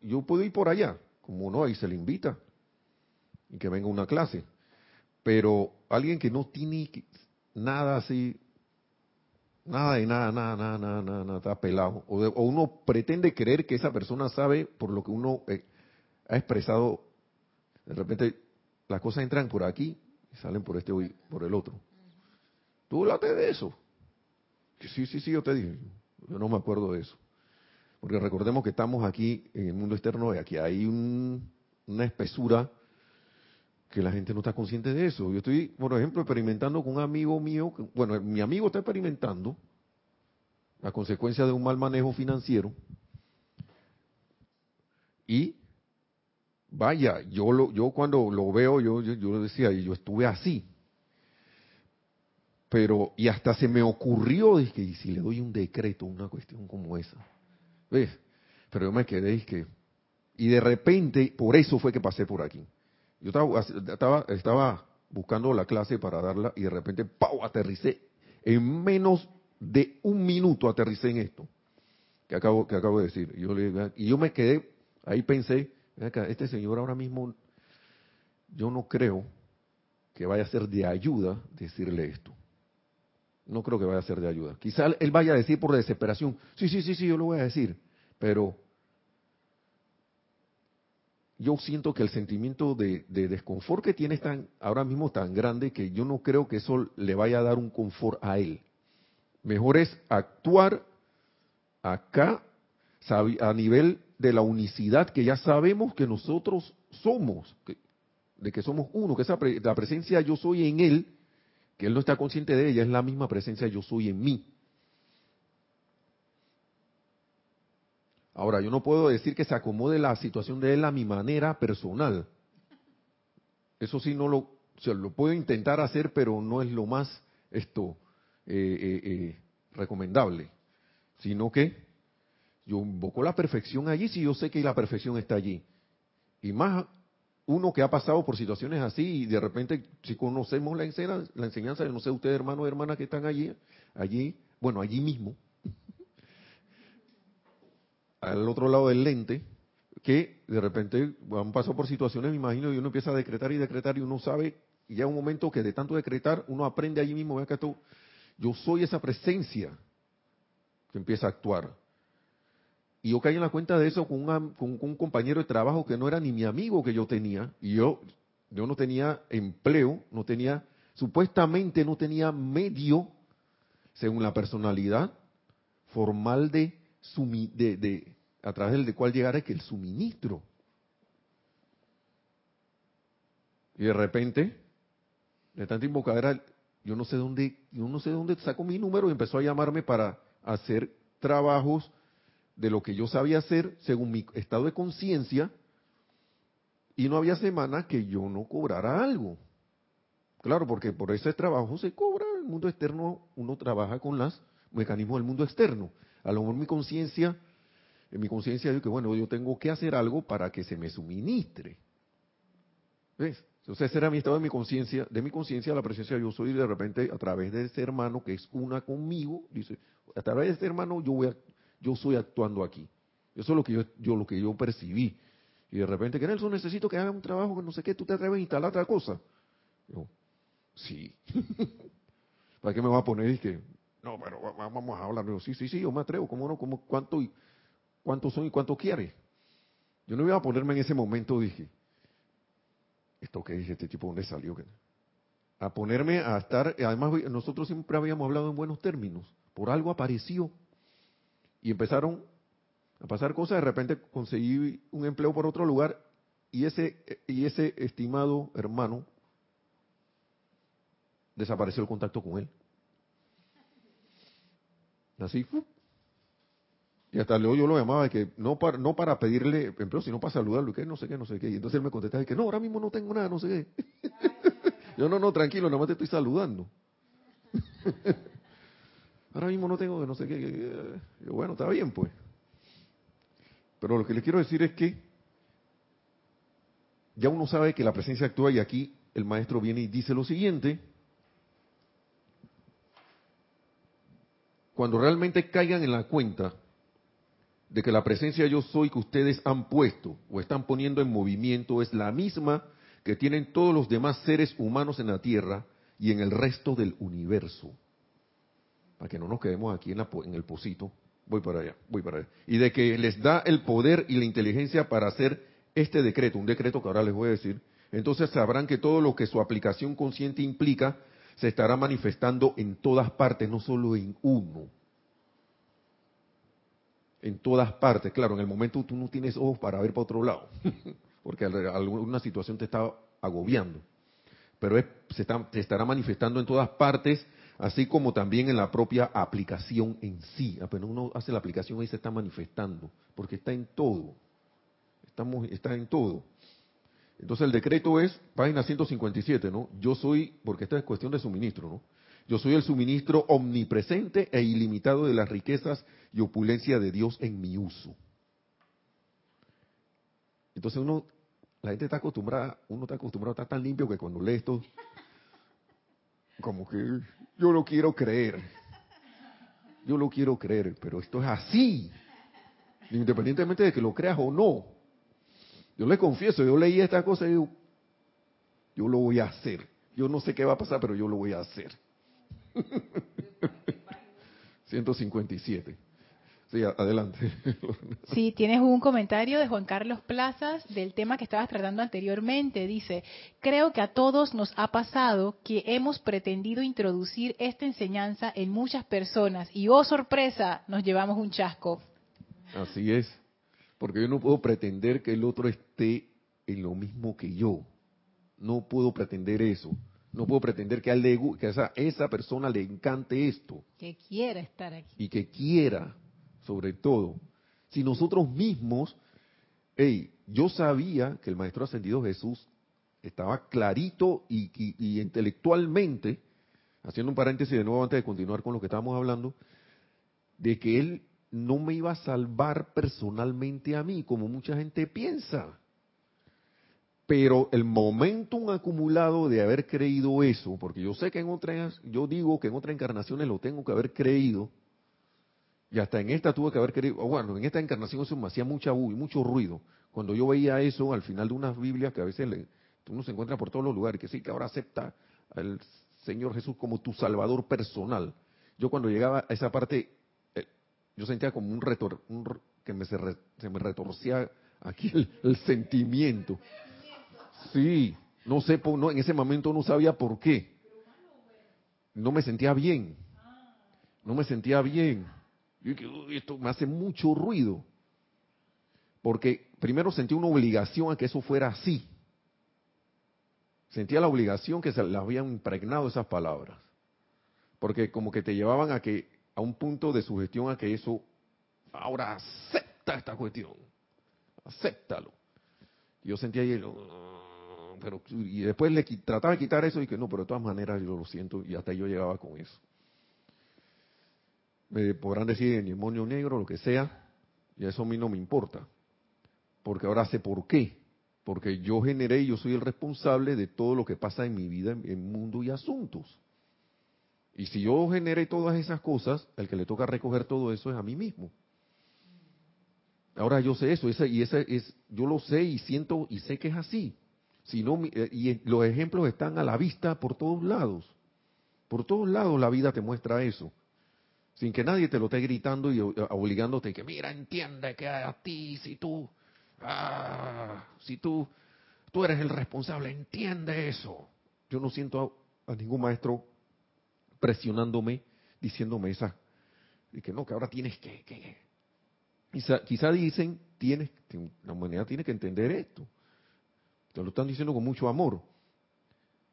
yo puedo ir por allá? Como no, ahí se le invita, y que venga una clase. Pero alguien que no tiene nada así, nada de nada, nada, nada, nada, nada, está pelado, o, uno pretende creer que esa persona sabe por lo que uno eh, ha expresado, de repente las cosas entran por aquí y salen por este por el otro. Tú hablate de eso. Sí, sí, sí, yo te dije. Yo no me acuerdo de eso. Porque recordemos que estamos aquí en el mundo externo y aquí hay una espesura que la gente no está consciente de eso. Yo estoy, por ejemplo, experimentando con un amigo mío, bueno, mi amigo está experimentando la consecuencia de un mal manejo financiero y vaya, yo lo, yo cuando lo veo, yo, yo, yo decía, yo estuve así, pero, y hasta se me ocurrió, dije, ¿y si le doy un decreto, una cuestión como esa? ¿Ves? Pero yo me quedé, que, y de repente, por eso fue que pasé por aquí. Yo estaba, estaba, buscando la clase para darla y de repente, ¡pau! aterricé. En menos de un minuto aterricé en esto que acabo, que acabo de decir. Y yo me quedé, ahí pensé, este señor ahora mismo, yo no creo que vaya a ser de ayuda decirle esto no creo que vaya a ser de ayuda. Quizá él vaya a decir por desesperación, sí, sí, sí, sí, yo lo voy a decir, pero yo siento que el sentimiento de, desconfort que tiene tan, ahora mismo tan grande que yo no creo que eso le vaya a dar un confort a él. Mejor es actuar acá a nivel de la unicidad que ya sabemos que nosotros somos, de que somos uno, que esa la presencia yo soy en él que él no está consciente de ella, es la misma presencia yo soy en mí. Ahora, yo no puedo decir que se acomode la situación de él a mi manera personal. Eso sí no lo, puedo intentar hacer, pero no es lo más esto eh, eh, eh, recomendable, sino que yo invoco la perfección allí si yo sé que la perfección está allí. Y más uno que ha pasado por situaciones así y de repente si conocemos la enseñanza, la enseñanza no sé ustedes hermanos y hermanas que están allí, allí, bueno, allí mismo, al otro lado del lente, que de repente han pasado por situaciones, me imagino, y uno empieza a decretar y decretar y uno sabe, y ya un momento que de tanto decretar, uno aprende allí mismo, vea que esto, yo soy esa presencia que empieza a actuar. Y yo caí en la cuenta de eso con, un compañero de trabajo que no era ni mi amigo que yo tenía. Y yo, yo no tenía empleo, no tenía, supuestamente no tenía medio, según la personalidad formal de, de, de a través del cual llegara que el suministro. Y de repente, de tanta invocadera, yo no sé dónde, yo no sé dónde sacó mi número y empezó a llamarme para hacer trabajos de lo que yo sabía hacer según mi estado de conciencia y no había semana que yo no cobrara algo. Claro, porque por ese trabajo se cobra, el mundo externo uno trabaja con los mecanismos del mundo externo. A lo mejor mi conciencia, en mi conciencia digo que bueno, yo tengo que hacer algo para que se me suministre. ¿Ves? Entonces ese era mi estado de mi conciencia, de mi conciencia la presencia yo soy y de repente a través de ese hermano que es una conmigo, dice, a través de este hermano yo voy yo estoy actuando aquí. Eso es lo que yo, yo lo que yo percibí. Y de repente, que Nelson, necesito que haga un trabajo que no sé qué, tú te atreves a instalar otra cosa. Yo, sí. ¿Para qué me va a poner y no, pero vamos a hablar? Yo, sí, sí, sí, yo me atrevo, ¿cómo no? ¿Cómo, cuánto, ¿Cuánto son y cuánto quiere? Yo no iba a ponerme en ese momento, dije, ¿esto qué dije? Este tipo, ¿dónde salió? A ponerme a estar, además nosotros siempre habíamos hablado en buenos términos, por algo apareció. Y empezaron a pasar cosas, de repente conseguí un empleo por otro lugar y ese, y ese estimado hermano desapareció el contacto con él. Así, y hasta luego yo lo llamaba de que no para, no para pedirle empleo, sino para saludarlo, que no sé qué, no sé qué. Y entonces él me contestaba que no, ahora mismo no tengo nada, no sé qué. yo no, no, tranquilo, nada más te estoy saludando. ahora mismo no tengo, no sé qué. bueno, está bien pues. Pero lo que le quiero decir es que ya uno sabe que la presencia actúa y aquí el maestro viene y dice lo siguiente. Cuando realmente caigan en la cuenta de que la presencia yo soy que ustedes han puesto o están poniendo en movimiento es la misma que tienen todos los demás seres humanos en la Tierra y en el resto del universo. Para que no nos quedemos aquí en, en el pocito, voy para allá, voy para allá. Y de que les da el poder y la inteligencia para hacer este decreto, un decreto que ahora les voy a decir, entonces sabrán que todo lo que su aplicación consciente implica se estará manifestando en todas partes, no solo en uno en todas partes. Claro, en el momento tú no tienes ojos para ver para otro lado, porque alguna situación te está agobiando. Pero se, estará manifestando en todas partes, así como también en la propia aplicación en sí. Apenas uno hace la aplicación ahí se está manifestando, porque está en todo. Estamos, está en todo. Entonces el decreto es, página 157, ¿no? Yo soy, porque esta es cuestión de suministro, ¿no? Yo soy el suministro omnipresente e ilimitado de las riquezas y opulencia de Dios en mi uso. Entonces uno, la gente está acostumbrada, uno está acostumbrado a estar tan limpio que cuando lee esto, como que yo lo quiero creer. Yo lo quiero creer, pero esto es así. Independientemente de que lo creas o no. Yo le confieso, yo leí esta cosa y digo, yo lo voy a hacer. Yo no sé qué va a pasar, pero yo lo voy a hacer. 157. Sí, adelante. Sí, tienes un comentario de Juan Carlos Plazas del tema que estabas tratando anteriormente. Dice, creo que a todos nos ha pasado que hemos pretendido introducir esta enseñanza en muchas personas y, oh sorpresa, nos llevamos un chasco. Así es, porque yo no puedo pretender que el otro esté en lo mismo que yo. No puedo pretender eso. No puedo pretender que a, que esa, esa persona le encante esto. Que quiera estar aquí. Y que quiera, sobre todo. Si nosotros mismos, hey, yo sabía que el Maestro Ascendido Jesús estaba clarito y, y, intelectualmente, haciendo un paréntesis de nuevo antes de continuar con lo que estábamos hablando, de que Él no me iba a salvar personalmente a mí, como mucha gente piensa. Pero el momentum acumulado de haber creído eso, porque yo sé que en otras, yo digo que en otras encarnaciones lo tengo que haber creído, y hasta en esta tuve que haber creído, bueno, en esta encarnación eso me hacía mucha y mucho ruido. Cuando yo veía eso al final de unas Biblias que a veces le, uno se encuentra por todos los lugares, que sí, que ahora acepta al Señor Jesús como tu Salvador personal. Yo cuando llegaba a esa parte, eh, yo sentía como un retor, que me, se, me retorcía aquí el sentimiento. Sí, no sé, no, en ese momento no sabía por qué. No me sentía bien. No me sentía bien. esto me hace mucho ruido. Porque primero sentí una obligación a que eso fuera así. Sentía la obligación que se le habían impregnado esas palabras. Porque como que te llevaban a que a un punto de sugestión a que eso ahora acepta esta cuestión. Acéptalo. Yo sentía ahí pero y después le trataba de quitar eso y que no, pero de todas maneras yo lo siento y hasta yo llegaba con eso. Me podrán decir en demonio negro, lo que sea, y eso a mí no me importa, porque ahora sé por qué. porque yo generé y yo soy el responsable de todo lo que pasa en mi vida, en, mundo y asuntos. Y si yo generé todas esas cosas, el que le toca recoger todo eso es a mí mismo. Ahora yo sé eso, y ese es, yo lo sé y siento y sé que es así. Si no, eh, y los ejemplos están a la vista por todos lados. Por todos lados la vida te muestra eso. Sin que nadie te lo esté gritando y obligándote que, mira, entiende que a ti, si tú, ah, si tú, tú eres el responsable, entiende eso. Yo no siento a, ningún maestro presionándome, diciéndome esa, y que no, que ahora tienes que, que. Quizá, quizá dicen, tienes, la humanidad tiene que entender esto. Te lo están diciendo con mucho amor.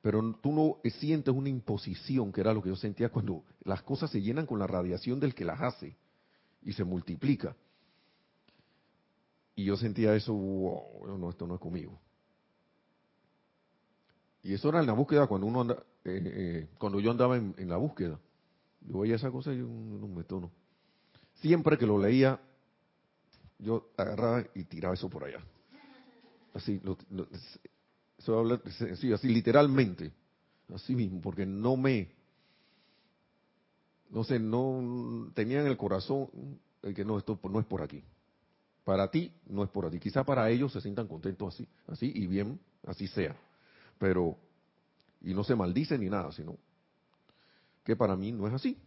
Pero tú no sientes una imposición, que era lo que yo sentía cuando las cosas se llenan con la radiación del que las hace y se multiplica. Y yo sentía eso, wow, no, esto no es conmigo. Y eso era en la búsqueda cuando uno anda, eh, eh, cuando yo andaba en, la búsqueda. Yo veía esa cosa y yo no me tono. Siempre que lo leía, yo agarraba y tiraba eso por allá. Así, sí, así literalmente, así mismo, porque no me, no sé, no tenía en el corazón el que no, esto no es por aquí. Para ti no es por aquí. Quizá para ellos se sientan contentos así, así y bien, así sea. Pero, y no se maldice ni nada, sino que para mí no es así.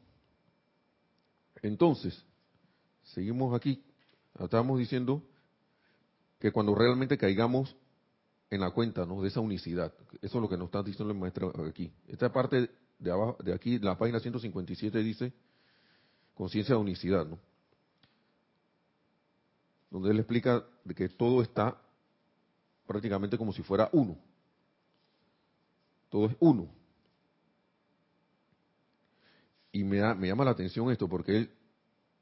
Entonces, seguimos aquí. Estábamos diciendo que cuando realmente caigamos en la cuenta ¿no? de esa unicidad. Eso es lo que nos está diciendo el maestro aquí. Esta parte de abajo, de aquí, la página 157 dice conciencia de unicidad, ¿no? Donde él explica de que todo está prácticamente como si fuera uno. Todo es uno. Y me, me llama la atención esto porque él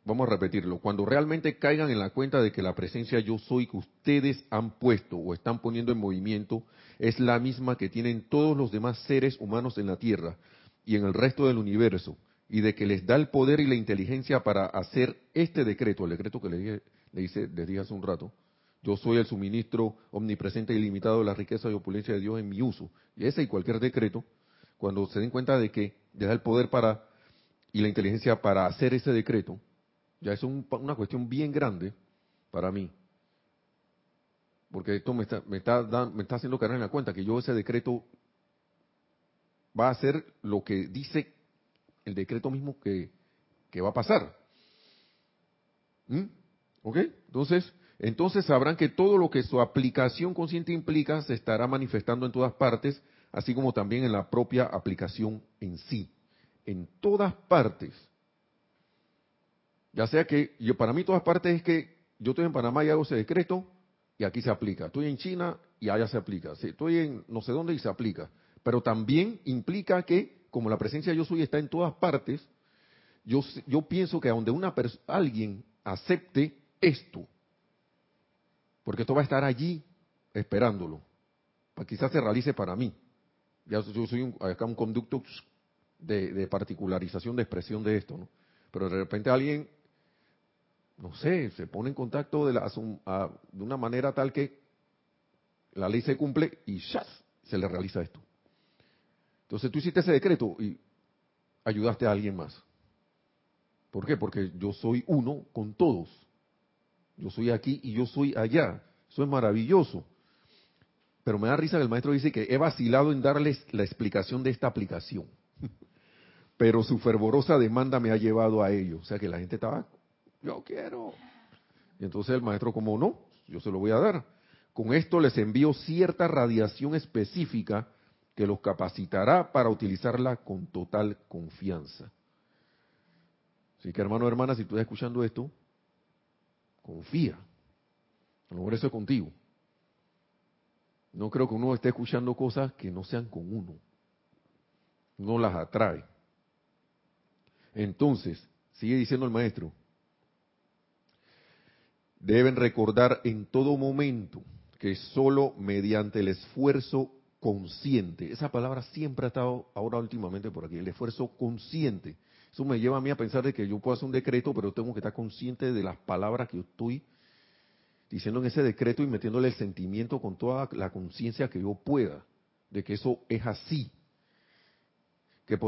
Vamos a repetirlo. Cuando realmente caigan en la cuenta de que la presencia yo soy que ustedes han puesto o están poniendo en movimiento es la misma que tienen todos los demás seres humanos en la Tierra y en el resto del universo, y de que les da el poder y la inteligencia para hacer este decreto, el decreto que le dije, le hice, les dije hace un rato, yo soy el suministro omnipresente y ilimitado de la riqueza y opulencia de Dios en mi uso. Y ese y cualquier decreto, cuando se den cuenta de que les da el poder para y la inteligencia para hacer ese decreto, ya es una cuestión bien grande para mí. Porque esto me está, me, está me está haciendo caer en la cuenta que yo ese decreto va a ser lo que dice el decreto mismo que, va a pasar. ¿Mm? ¿Ok? Entonces, entonces sabrán que todo lo que su aplicación consciente implica se estará manifestando en todas partes, así como también en la propia aplicación en sí. En todas partes. Ya sea que yo para mí todas partes es que yo estoy en Panamá y hago ese decreto y aquí se aplica. Estoy en China y allá se aplica. Estoy en no sé dónde y se aplica. Pero también implica que como la presencia yo soy está en todas partes, yo, yo pienso que donde una alguien acepte esto, porque esto va a estar allí esperándolo, quizás se realice para mí. Ya yo soy un, acá un conducto de, de, particularización de expresión de esto, ¿no? Pero de repente alguien no sé, se pone en contacto de, una manera tal que la ley se cumple y ¡shas! se le realiza esto. Entonces tú hiciste ese decreto y ayudaste a alguien más. ¿Por qué? Porque yo soy uno con todos. Yo soy aquí y yo soy allá. Eso es maravilloso. Pero me da risa que el maestro dice que he vacilado en darles la explicación de esta aplicación. Pero su fervorosa demanda me ha llevado a ello. O sea que la gente estaba yo quiero. Y entonces el maestro, como no, yo se lo voy a dar. Con esto les envío cierta radiación específica que los capacitará para utilizarla con total confianza. Así que hermano, hermana, si tú estás escuchando esto, confía. A lo mejor eso es contigo. No creo que uno esté escuchando cosas que no sean con uno. No las atrae. Entonces, sigue diciendo el maestro, Deben recordar en todo momento que solo mediante el esfuerzo consciente, esa palabra siempre ha estado ahora últimamente por aquí, el esfuerzo consciente. Eso me lleva a mí a pensar de que yo puedo hacer un decreto, pero tengo que estar consciente de las palabras que yo estoy diciendo en ese decreto y metiéndole el sentimiento con toda la conciencia que yo pueda, de que eso es así. Que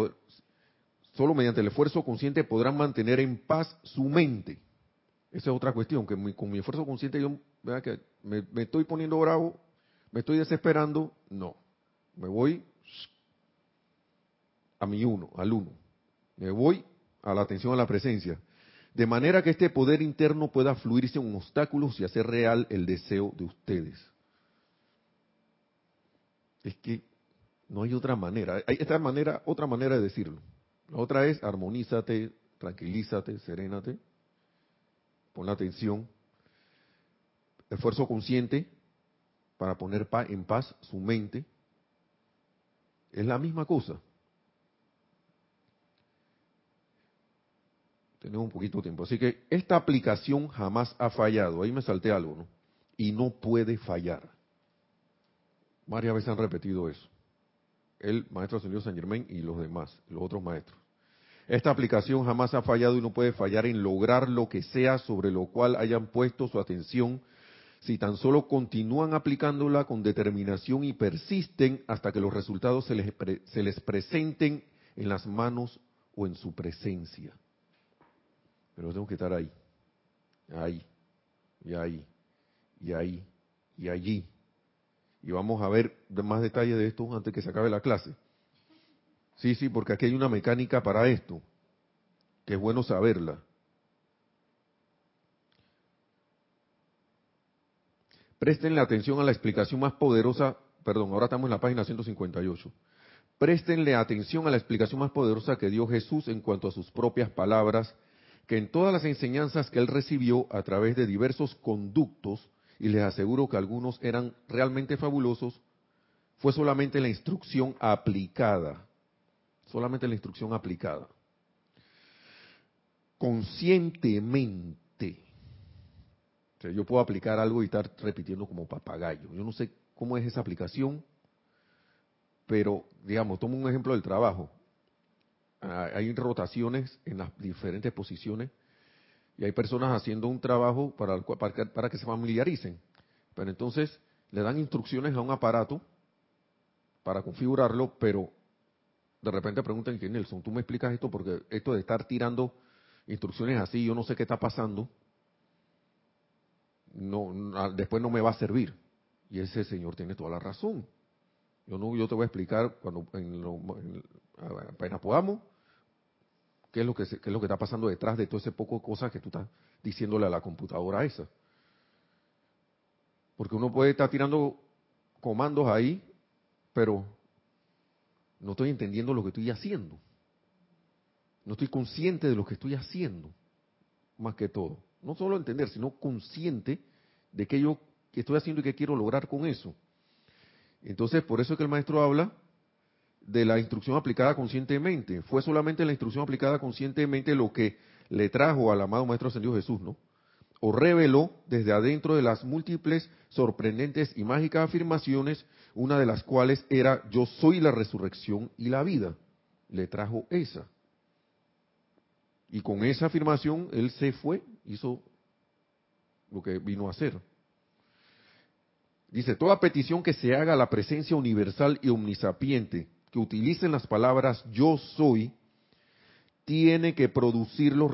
solo mediante el esfuerzo consciente podrán mantener en paz su mente. Esa es otra cuestión, que con mi esfuerzo consciente yo que me, estoy poniendo bravo, me estoy desesperando, no. Me voy a mi uno, al uno. Me voy a la atención a la presencia de manera que este poder interno pueda fluir sin obstáculos y hacer real el deseo de ustedes. Es que no hay otra manera, hay esta manera, otra manera de decirlo. La otra es armonízate, tranquilízate, serénate, pon la atención, esfuerzo consciente para poner en paz su mente. Es la misma cosa. Tenemos un poquito de tiempo. Así que esta aplicación jamás ha fallado. Ahí me salté algo, ¿no? Y no puede fallar. Varias veces han repetido eso. El maestro señor San Germain y los demás, los otros maestros. Esta aplicación jamás ha fallado y no puede fallar en lograr lo que sea sobre lo cual hayan puesto su atención si tan solo continúan aplicándola con determinación y persisten hasta que los resultados se les, se les presenten en las manos o en su presencia. Pero tengo que estar ahí, ahí, y ahí, y ahí, y allí. Y vamos a ver más detalles de esto antes que se acabe la clase. Sí, sí, porque aquí hay una mecánica para esto, que es bueno saberla. Prestenle atención a la explicación más poderosa, perdón, ahora estamos en la página 158. Prestenle atención a la explicación más poderosa que dio Jesús en cuanto a sus propias palabras que en todas las enseñanzas que él recibió a través de diversos conductos, y les aseguro que algunos eran realmente fabulosos, fue solamente la instrucción aplicada, solamente la instrucción aplicada. Conscientemente. yo puedo aplicar algo y estar repitiendo como papagayo. Yo no sé cómo es esa aplicación, pero digamos, tomo un ejemplo del trabajo. Ah, hay rotaciones en las diferentes posiciones y hay personas haciendo un trabajo para, para, que se familiaricen. Pero entonces le dan instrucciones a un aparato para configurarlo, pero de repente preguntan que Nelson, tú me explicas esto porque esto de estar tirando instrucciones así, yo no sé qué está pasando, no, después no me va a servir. Y ese señor tiene toda la razón. Yo no, yo te voy a explicar cuando apenas podamos qué es lo que es lo que está pasando detrás de todo ese poco de cosas que tú estás diciéndole a la computadora esa. Porque uno puede estar tirando comandos ahí, pero no estoy entendiendo lo que estoy haciendo. No estoy consciente de lo que estoy haciendo, más que todo. No solo entender, sino consciente de qué yo estoy haciendo y qué quiero lograr con eso. Entonces, por eso es que el maestro habla de la instrucción aplicada conscientemente. Fue solamente la instrucción aplicada conscientemente lo que le trajo al amado Maestro Ascendido Jesús, ¿no? O reveló desde adentro de las múltiples, sorprendentes y mágicas afirmaciones, una de las cuales era yo soy la resurrección y la vida. Le trajo esa. Y con esa afirmación él se fue, hizo lo que vino a hacer. Dice, toda petición que se haga a la presencia universal y omnisapiente que utilicen las palabras yo soy, tiene que producir los,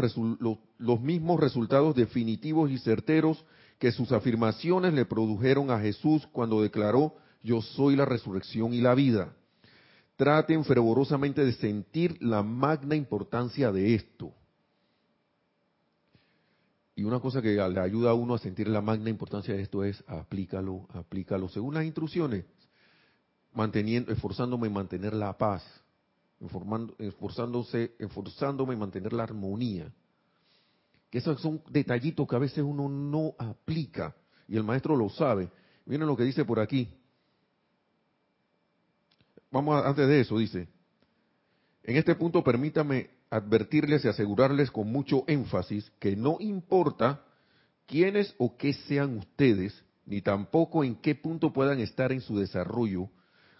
los, mismos resultados definitivos y certeros que sus afirmaciones le produjeron a Jesús cuando declaró yo soy la resurrección y la vida. Traten fervorosamente de sentir la magna importancia de esto. Y una cosa que le ayuda a uno a sentir la magna importancia de esto es aplícalo, aplícalo según las instrucciones manteniendo, esforzándome en mantener la paz, esforzándose, esforzándome en mantener la armonía. Que esos son detallitos que a veces uno no aplica y el maestro lo sabe. Miren lo que dice por aquí. Vamos antes de eso, dice. En este punto permítame advertirles y asegurarles con mucho énfasis que no importa quiénes o qué sean ustedes, ni tampoco en qué punto puedan estar en su desarrollo,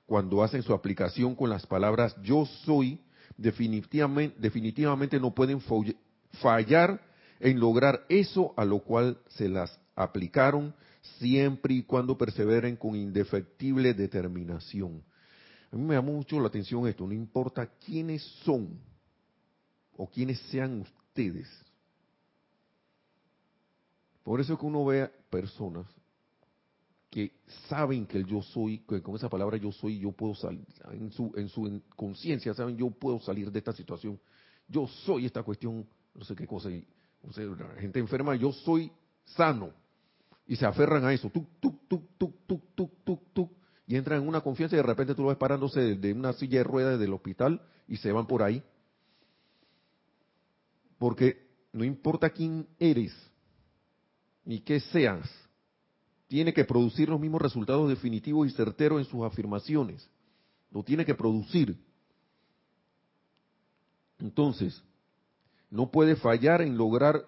cuando hacen su aplicación con las palabras yo soy, definitivamente, no pueden fallar en lograr eso a lo cual se las aplicaron, siempre y cuando perseveren con indefectible determinación. A mí me llama mucho la atención esto, no importa quiénes son o quiénes sean ustedes. Por eso es que uno ve personas que saben que yo soy, que con esa palabra yo soy, yo puedo salir, en su, en su conciencia saben yo puedo salir de esta situación, yo soy esta cuestión, no sé qué cosa, o sea, la gente enferma, yo soy sano, y se aferran a eso, tuk, tuk, tuk, tuk, tuk, tuk, tuk, tuk, y entran en una confianza y de repente tú lo ves parándose de, una silla de ruedas del hospital y se van por ahí. Porque no importa quién eres, ni qué seas, tiene que producir los mismos resultados definitivos y certeros en sus afirmaciones. Lo tiene que producir. Entonces, no puede fallar en lograr,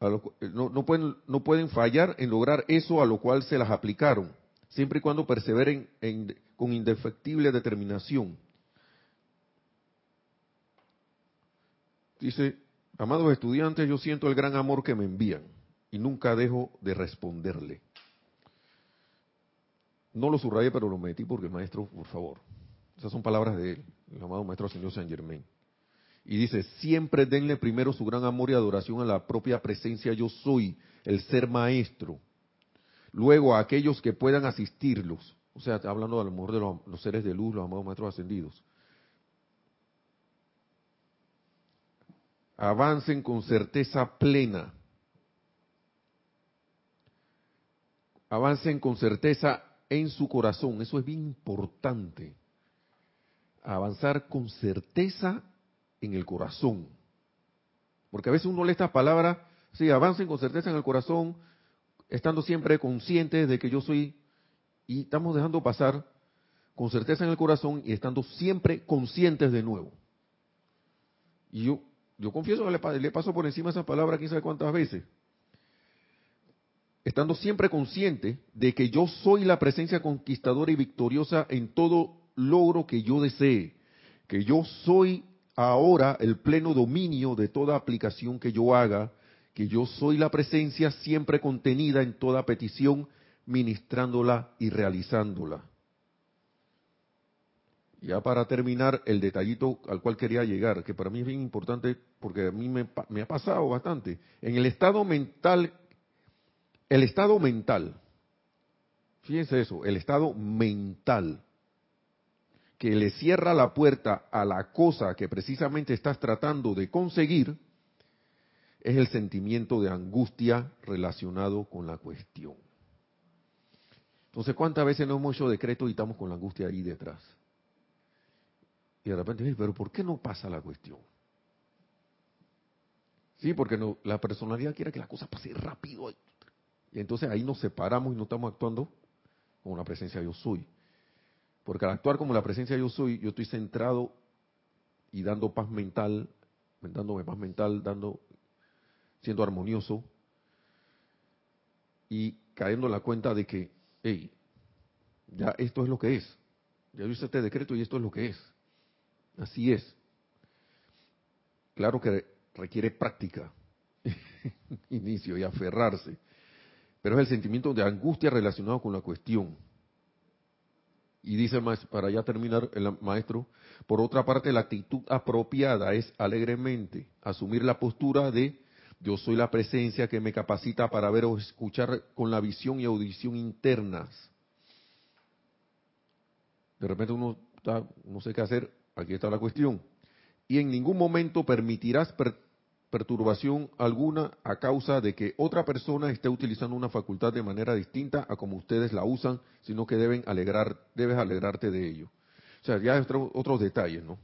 no, pueden, no pueden fallar en lograr eso a lo cual se las aplicaron siempre y cuando perseveren con indefectible determinación. Dice, amados estudiantes, yo siento el gran amor que me envían y nunca dejo de responderle. No lo subrayé, pero lo metí porque maestro, por favor. Esas son palabras de él, el amado maestro señor Saint Germain. Y dice, siempre denle primero su gran amor y adoración a la propia presencia yo soy, el ser maestro Luego a aquellos que puedan asistirlos, o sea, hablando a lo mejor de los, seres de luz, los amados maestros ascendidos. Avancen con certeza plena. Avancen con certeza en su corazón. Eso es bien importante. Avanzar con certeza en el corazón. Porque a veces uno lee estas palabras, sí, avancen con certeza en el corazón, estando siempre conscientes de que yo soy, y estamos dejando pasar con certeza en el corazón y estando siempre conscientes de nuevo. Y yo, yo confieso que le, paso por encima esa palabra quién sabe cuántas veces. Estando siempre consciente de que yo soy la presencia conquistadora y victoriosa en todo logro que yo desee, que yo soy ahora el pleno dominio de toda aplicación que yo haga, que yo soy la presencia siempre contenida en toda petición, ministrándola y realizándola. Ya para terminar, el detallito al cual quería llegar, que para mí es bien importante porque a mí me, me ha pasado bastante. En el estado mental, el estado mental, fíjense eso, el estado mental, que le cierra la puerta a la cosa que precisamente estás tratando de conseguir, es el sentimiento de angustia relacionado con la cuestión. Entonces, ¿cuántas veces no hemos hecho decreto y estamos con la angustia ahí detrás? Y de repente, pero ¿por qué no pasa la cuestión? Sí, porque la personalidad quiere que la cosa pase rápido. Y entonces ahí nos separamos y no estamos actuando como la presencia yo soy. Porque al actuar como la presencia yo soy, yo estoy centrado y dando paz mental, dándome paz mental, dando siendo armonioso y cayendo en la cuenta de que, hey, ya esto es lo que es. Ya hice este decreto y esto es lo que es. Así es. Claro que requiere práctica, inicio y aferrarse, pero es el sentimiento de angustia relacionado con la cuestión. Y dice para ya terminar el maestro, por otra parte la actitud apropiada es alegremente asumir la postura de yo soy la presencia que me capacita para ver o escuchar con la visión y audición internas. De repente uno está, no sé qué hacer, aquí está la cuestión. Y en ningún momento permitirás perturbación alguna a causa de que otra persona esté utilizando una facultad de manera distinta a como ustedes la usan, sino que deben alegrar, debes alegrarte de ello. O sea, ya otros detalles, ¿no?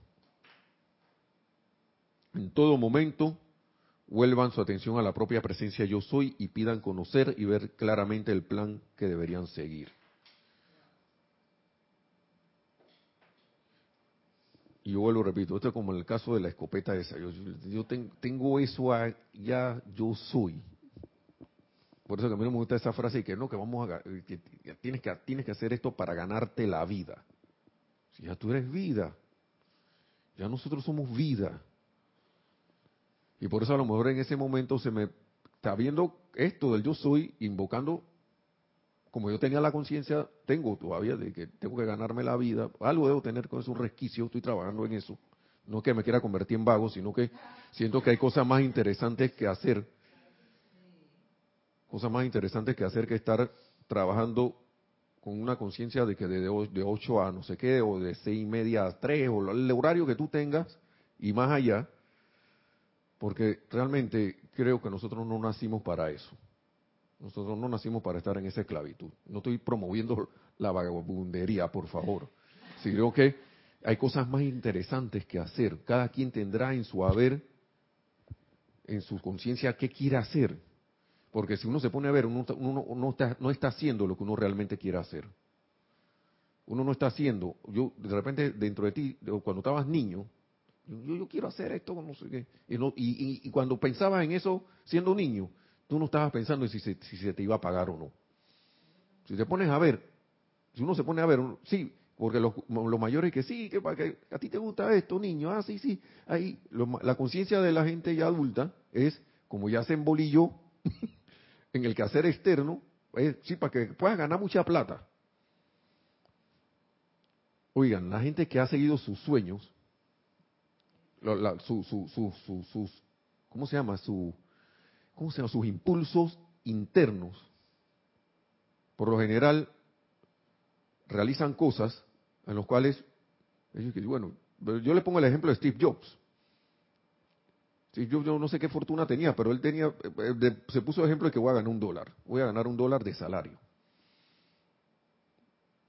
En todo momento vuelvan su atención a la propia presencia yo soy y pidan conocer y ver claramente el plan que deberían seguir. Y yo vuelvo, repito, esto es como en el caso de la escopeta esa. Yo, tengo eso ya, yo soy. Por eso que a mí no me gusta esa frase y que no, que vamos a, que tienes que tienes que hacer esto para ganarte la vida. Si ya tú eres vida, ya nosotros somos vida. Y por eso a lo mejor en ese momento se me sabiendo esto del yo soy, invocando, como yo tenía la conciencia, tengo todavía de que tengo que ganarme la vida, algo debo tener con esos resquicios, estoy trabajando en eso. No que me quiera convertir en vago, sino que siento que hay cosas más interesantes que hacer. Cosas más interesantes que hacer que estar trabajando con una conciencia de que de, de 8 a no sé qué, o de seis y media a 3, o el horario que tú tengas, y más allá, porque realmente creo que nosotros no nacimos para eso. Nosotros no nacimos para estar en esa esclavitud. No estoy promoviendo la vagabundería, por favor. Creo que hay cosas más interesantes que hacer. Cada quien tendrá en su haber, en su conciencia, qué quiere hacer. Porque si uno se pone a ver, uno, no, está, no está haciendo lo que uno realmente quiere hacer. Uno no está haciendo, yo de repente dentro de ti, cuando estabas niño, yo, yo quiero hacer esto, no sé qué. Y, cuando pensabas en eso siendo niño, tú no estabas pensando en si se, si se te iba a pagar o no. Si te pones a ver, si uno se pone a ver, sí, porque los, los mayores que sí, que, que a ti te gusta esto, niño, ah, sí, sí. Ahí, la conciencia de la gente ya adulta es, como ya se embolilló, en el quehacer externo, sí, para que puedas ganar mucha plata. Oigan, la gente que ha seguido sus sueños, sus, ¿cómo se llama? Su, ¿Cómo se llama? Sus impulsos internos, por lo general, realizan cosas en los cuales, ellos, bueno, yo le pongo el ejemplo de Steve Jobs yo, no sé qué fortuna tenía, pero él tenía, eh, se puso el ejemplo de que voy a ganar un dólar, voy a ganar un dólar de salario.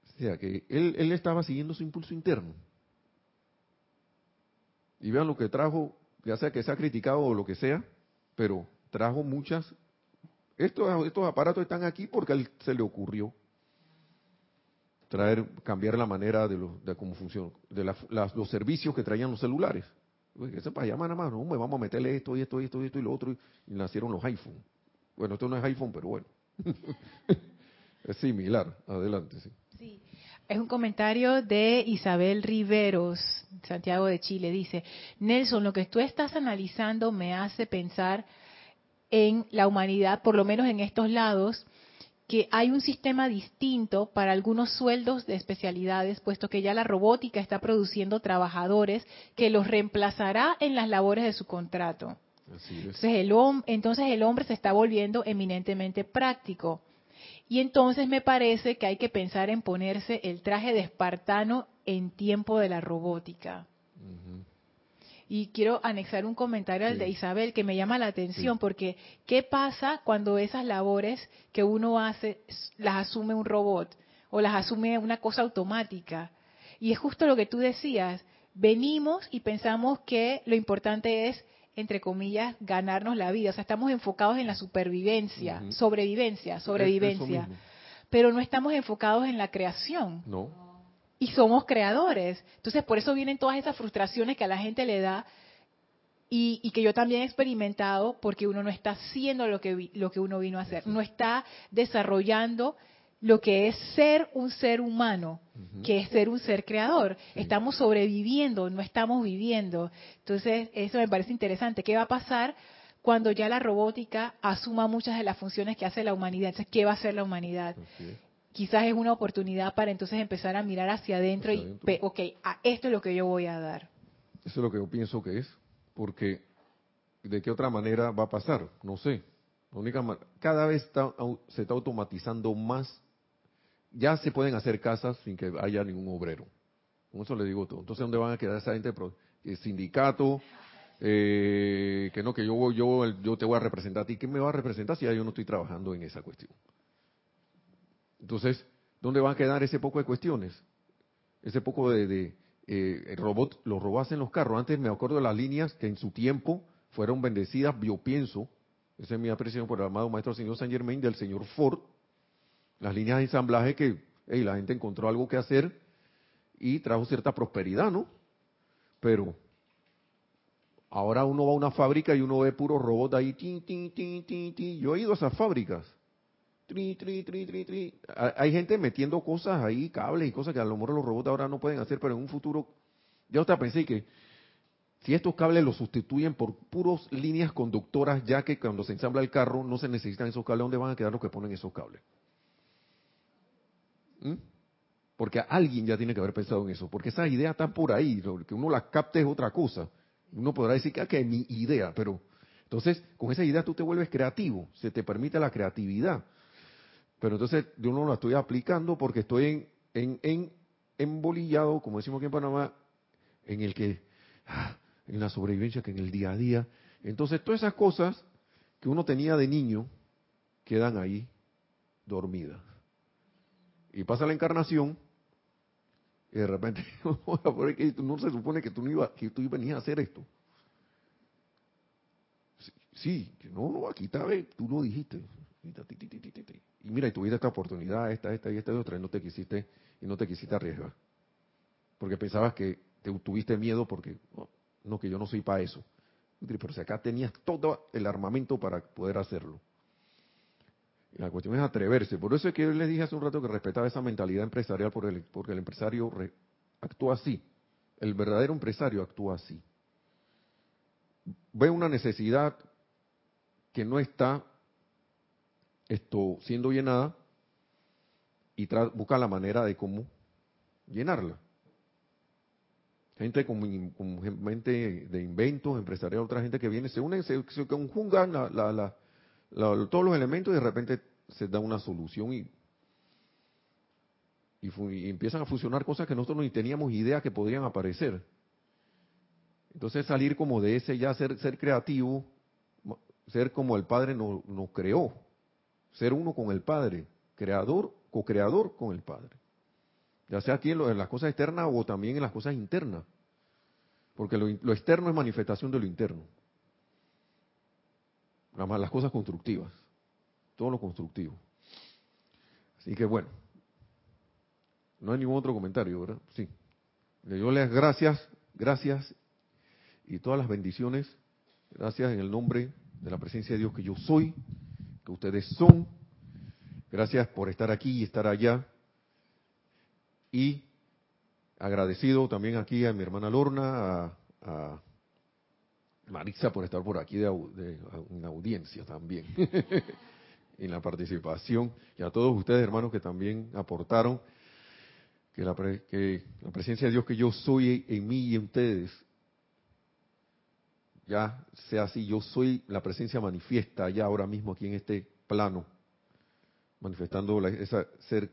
O sea, que él, él estaba siguiendo su impulso interno. Y vean lo que trajo, ya sea que sea criticado o lo que sea, pero trajo muchas... Estos, estos aparatos están aquí porque a él se le ocurrió traer, cambiar la manera de, de cómo funcionan, de los servicios que traían los celulares que sepa llamar nada más, no, vamos a meterle esto y esto y esto y esto y lo otro, y nacieron los iPhone. Bueno, esto no es iPhone, pero bueno. es similar. Adelante. Sí. Es un comentario de Isabel Riveros, Santiago de Chile. Dice, Nelson, lo que tú estás analizando me hace pensar en la humanidad, por lo menos en estos lados, que hay un sistema distinto para algunos sueldos de especialidades, puesto que ya la robótica está produciendo trabajadores que los reemplazará en las labores de su contrato. Entonces, el, entonces el hombre se está volviendo eminentemente práctico. Y entonces me parece que hay que pensar en ponerse el traje de espartano en tiempo de la robótica. Y quiero anexar un comentario al de Isabel que me llama la atención, porque ¿qué pasa cuando esas labores que uno hace las asume un robot o las asume una cosa automática? Y es justo lo que tú decías, venimos y pensamos que lo importante es, entre comillas, ganarnos la vida. O sea, estamos enfocados en la supervivencia, sobrevivencia, sobrevivencia. Pero no estamos enfocados en la creación. No y somos creadores. Entonces, por eso vienen todas esas frustraciones que a la gente le da y, que yo también he experimentado porque uno no está haciendo lo que, lo que uno vino a hacer, no está desarrollando lo que es ser un ser humano, que es ser un ser creador. Estamos sobreviviendo, no estamos viviendo. Entonces, eso me parece interesante. ¿Qué va a pasar cuando ya la robótica asuma muchas de las funciones que hace la humanidad? Entonces, ¿qué va a hacer la humanidad? Quizás es una oportunidad para entonces empezar a mirar hacia adentro, y, ok, a esto es lo que yo voy a dar. Eso es lo que yo pienso que es, porque ¿de qué otra manera va a pasar? No sé. única cada vez se está automatizando más. Ya se pueden hacer casas sin que haya ningún obrero. Con eso le digo todo. Entonces, ¿dónde van a quedar esa gente? El sindicato, eh, que no, que yo, yo, yo te voy a representar a ti. ¿Quién me va a representar si ya yo no estoy trabajando en esa cuestión? Entonces, ¿dónde van a quedar ese poco de cuestiones? Ese poco de, eh, robot, los robots en los carros. Antes me acuerdo de las líneas que en su tiempo fueron bendecidas, yo pienso, esa es mi apreciación por el amado maestro señor Saint Germain, del señor Ford, las líneas de ensamblaje que la gente encontró algo que hacer y trajo cierta prosperidad, ¿no? Pero ahora uno va a una fábrica y uno ve puros robots ahí, tin, tin, tin, tin, Yo he ido a esas fábricas Tri, tri, tri, tri, tri. Hay gente metiendo cosas ahí, cables y cosas que a lo mejor los robots ahora no pueden hacer, pero en un futuro, ya otra pensé que Si estos cables los sustituyen por puros líneas conductoras, ya que cuando se ensambla el carro no se necesitan esos cables, ¿dónde van a quedar los que ponen esos cables? ¿Mm? Porque alguien ya tiene que haber pensado en eso, porque esas ideas están por ahí, que uno las capte es otra cosa. Uno podrá decir que, ah, que es mi idea, pero entonces con esa idea tú te vuelves creativo, se te permite la creatividad. Pero entonces yo no la estoy aplicando porque estoy en, en, en embolillado, como decimos aquí en Panamá, en el que, ah, en la sobrevivencia, que en el día a día. Entonces todas esas cosas que uno tenía de niño quedan ahí dormidas. Y pasa la encarnación y de repente no se supone que tú no ibas, que tú venías a hacer esto. Sí, no, no, aquí está, tú lo dijiste. Y mira, y tuviste esta oportunidad, esta, esta y esta y otra, y no te quisiste, y no te quisiste arriesgar. Porque pensabas que te tuviste miedo porque, no, que yo no soy para eso. Pero si acá tenías todo el armamento para poder hacerlo. Y la cuestión es atreverse. Por eso es que yo les dije hace un rato que respetaba esa mentalidad empresarial porque el empresario actúa así. El verdadero empresario actúa así. Ve una necesidad que no está esto siendo llenada y busca la manera de cómo llenarla. Gente con, mente de inventos, empresarial, otra gente que viene, se unen, se, conjugan todos los elementos y de repente se da una solución y, y, empiezan a funcionar cosas que nosotros ni teníamos idea que podrían aparecer. Entonces salir como de ese ya ser, ser creativo, ser como el Padre nos, nos creó, ser uno con el Padre, creador, co-creador con el Padre. Ya sea aquí en, las cosas externas o también en las cosas internas. Porque lo, externo es manifestación de lo interno. Más las cosas constructivas. Todo lo constructivo. Así que bueno. No hay ningún otro comentario, ¿verdad? Sí. Le las gracias, gracias y todas las bendiciones. Gracias en el nombre de la presencia de Dios que yo soy ustedes son. Gracias por estar aquí y estar allá. Y agradecido también aquí a mi hermana Lorna, a, Marisa por estar por aquí de, en audiencia también, en la participación, y a todos ustedes hermanos que también aportaron que la, que la presencia de Dios que yo soy en mí y en ustedes ya sea así, yo soy la presencia manifiesta ya ahora mismo aquí en este plano, manifestando ese ser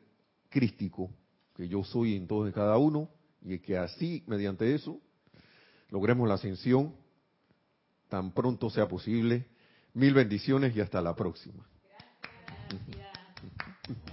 crístico que yo soy en todos y cada uno, y que así, mediante eso, logremos la ascensión tan pronto sea posible. Mil bendiciones y hasta la próxima.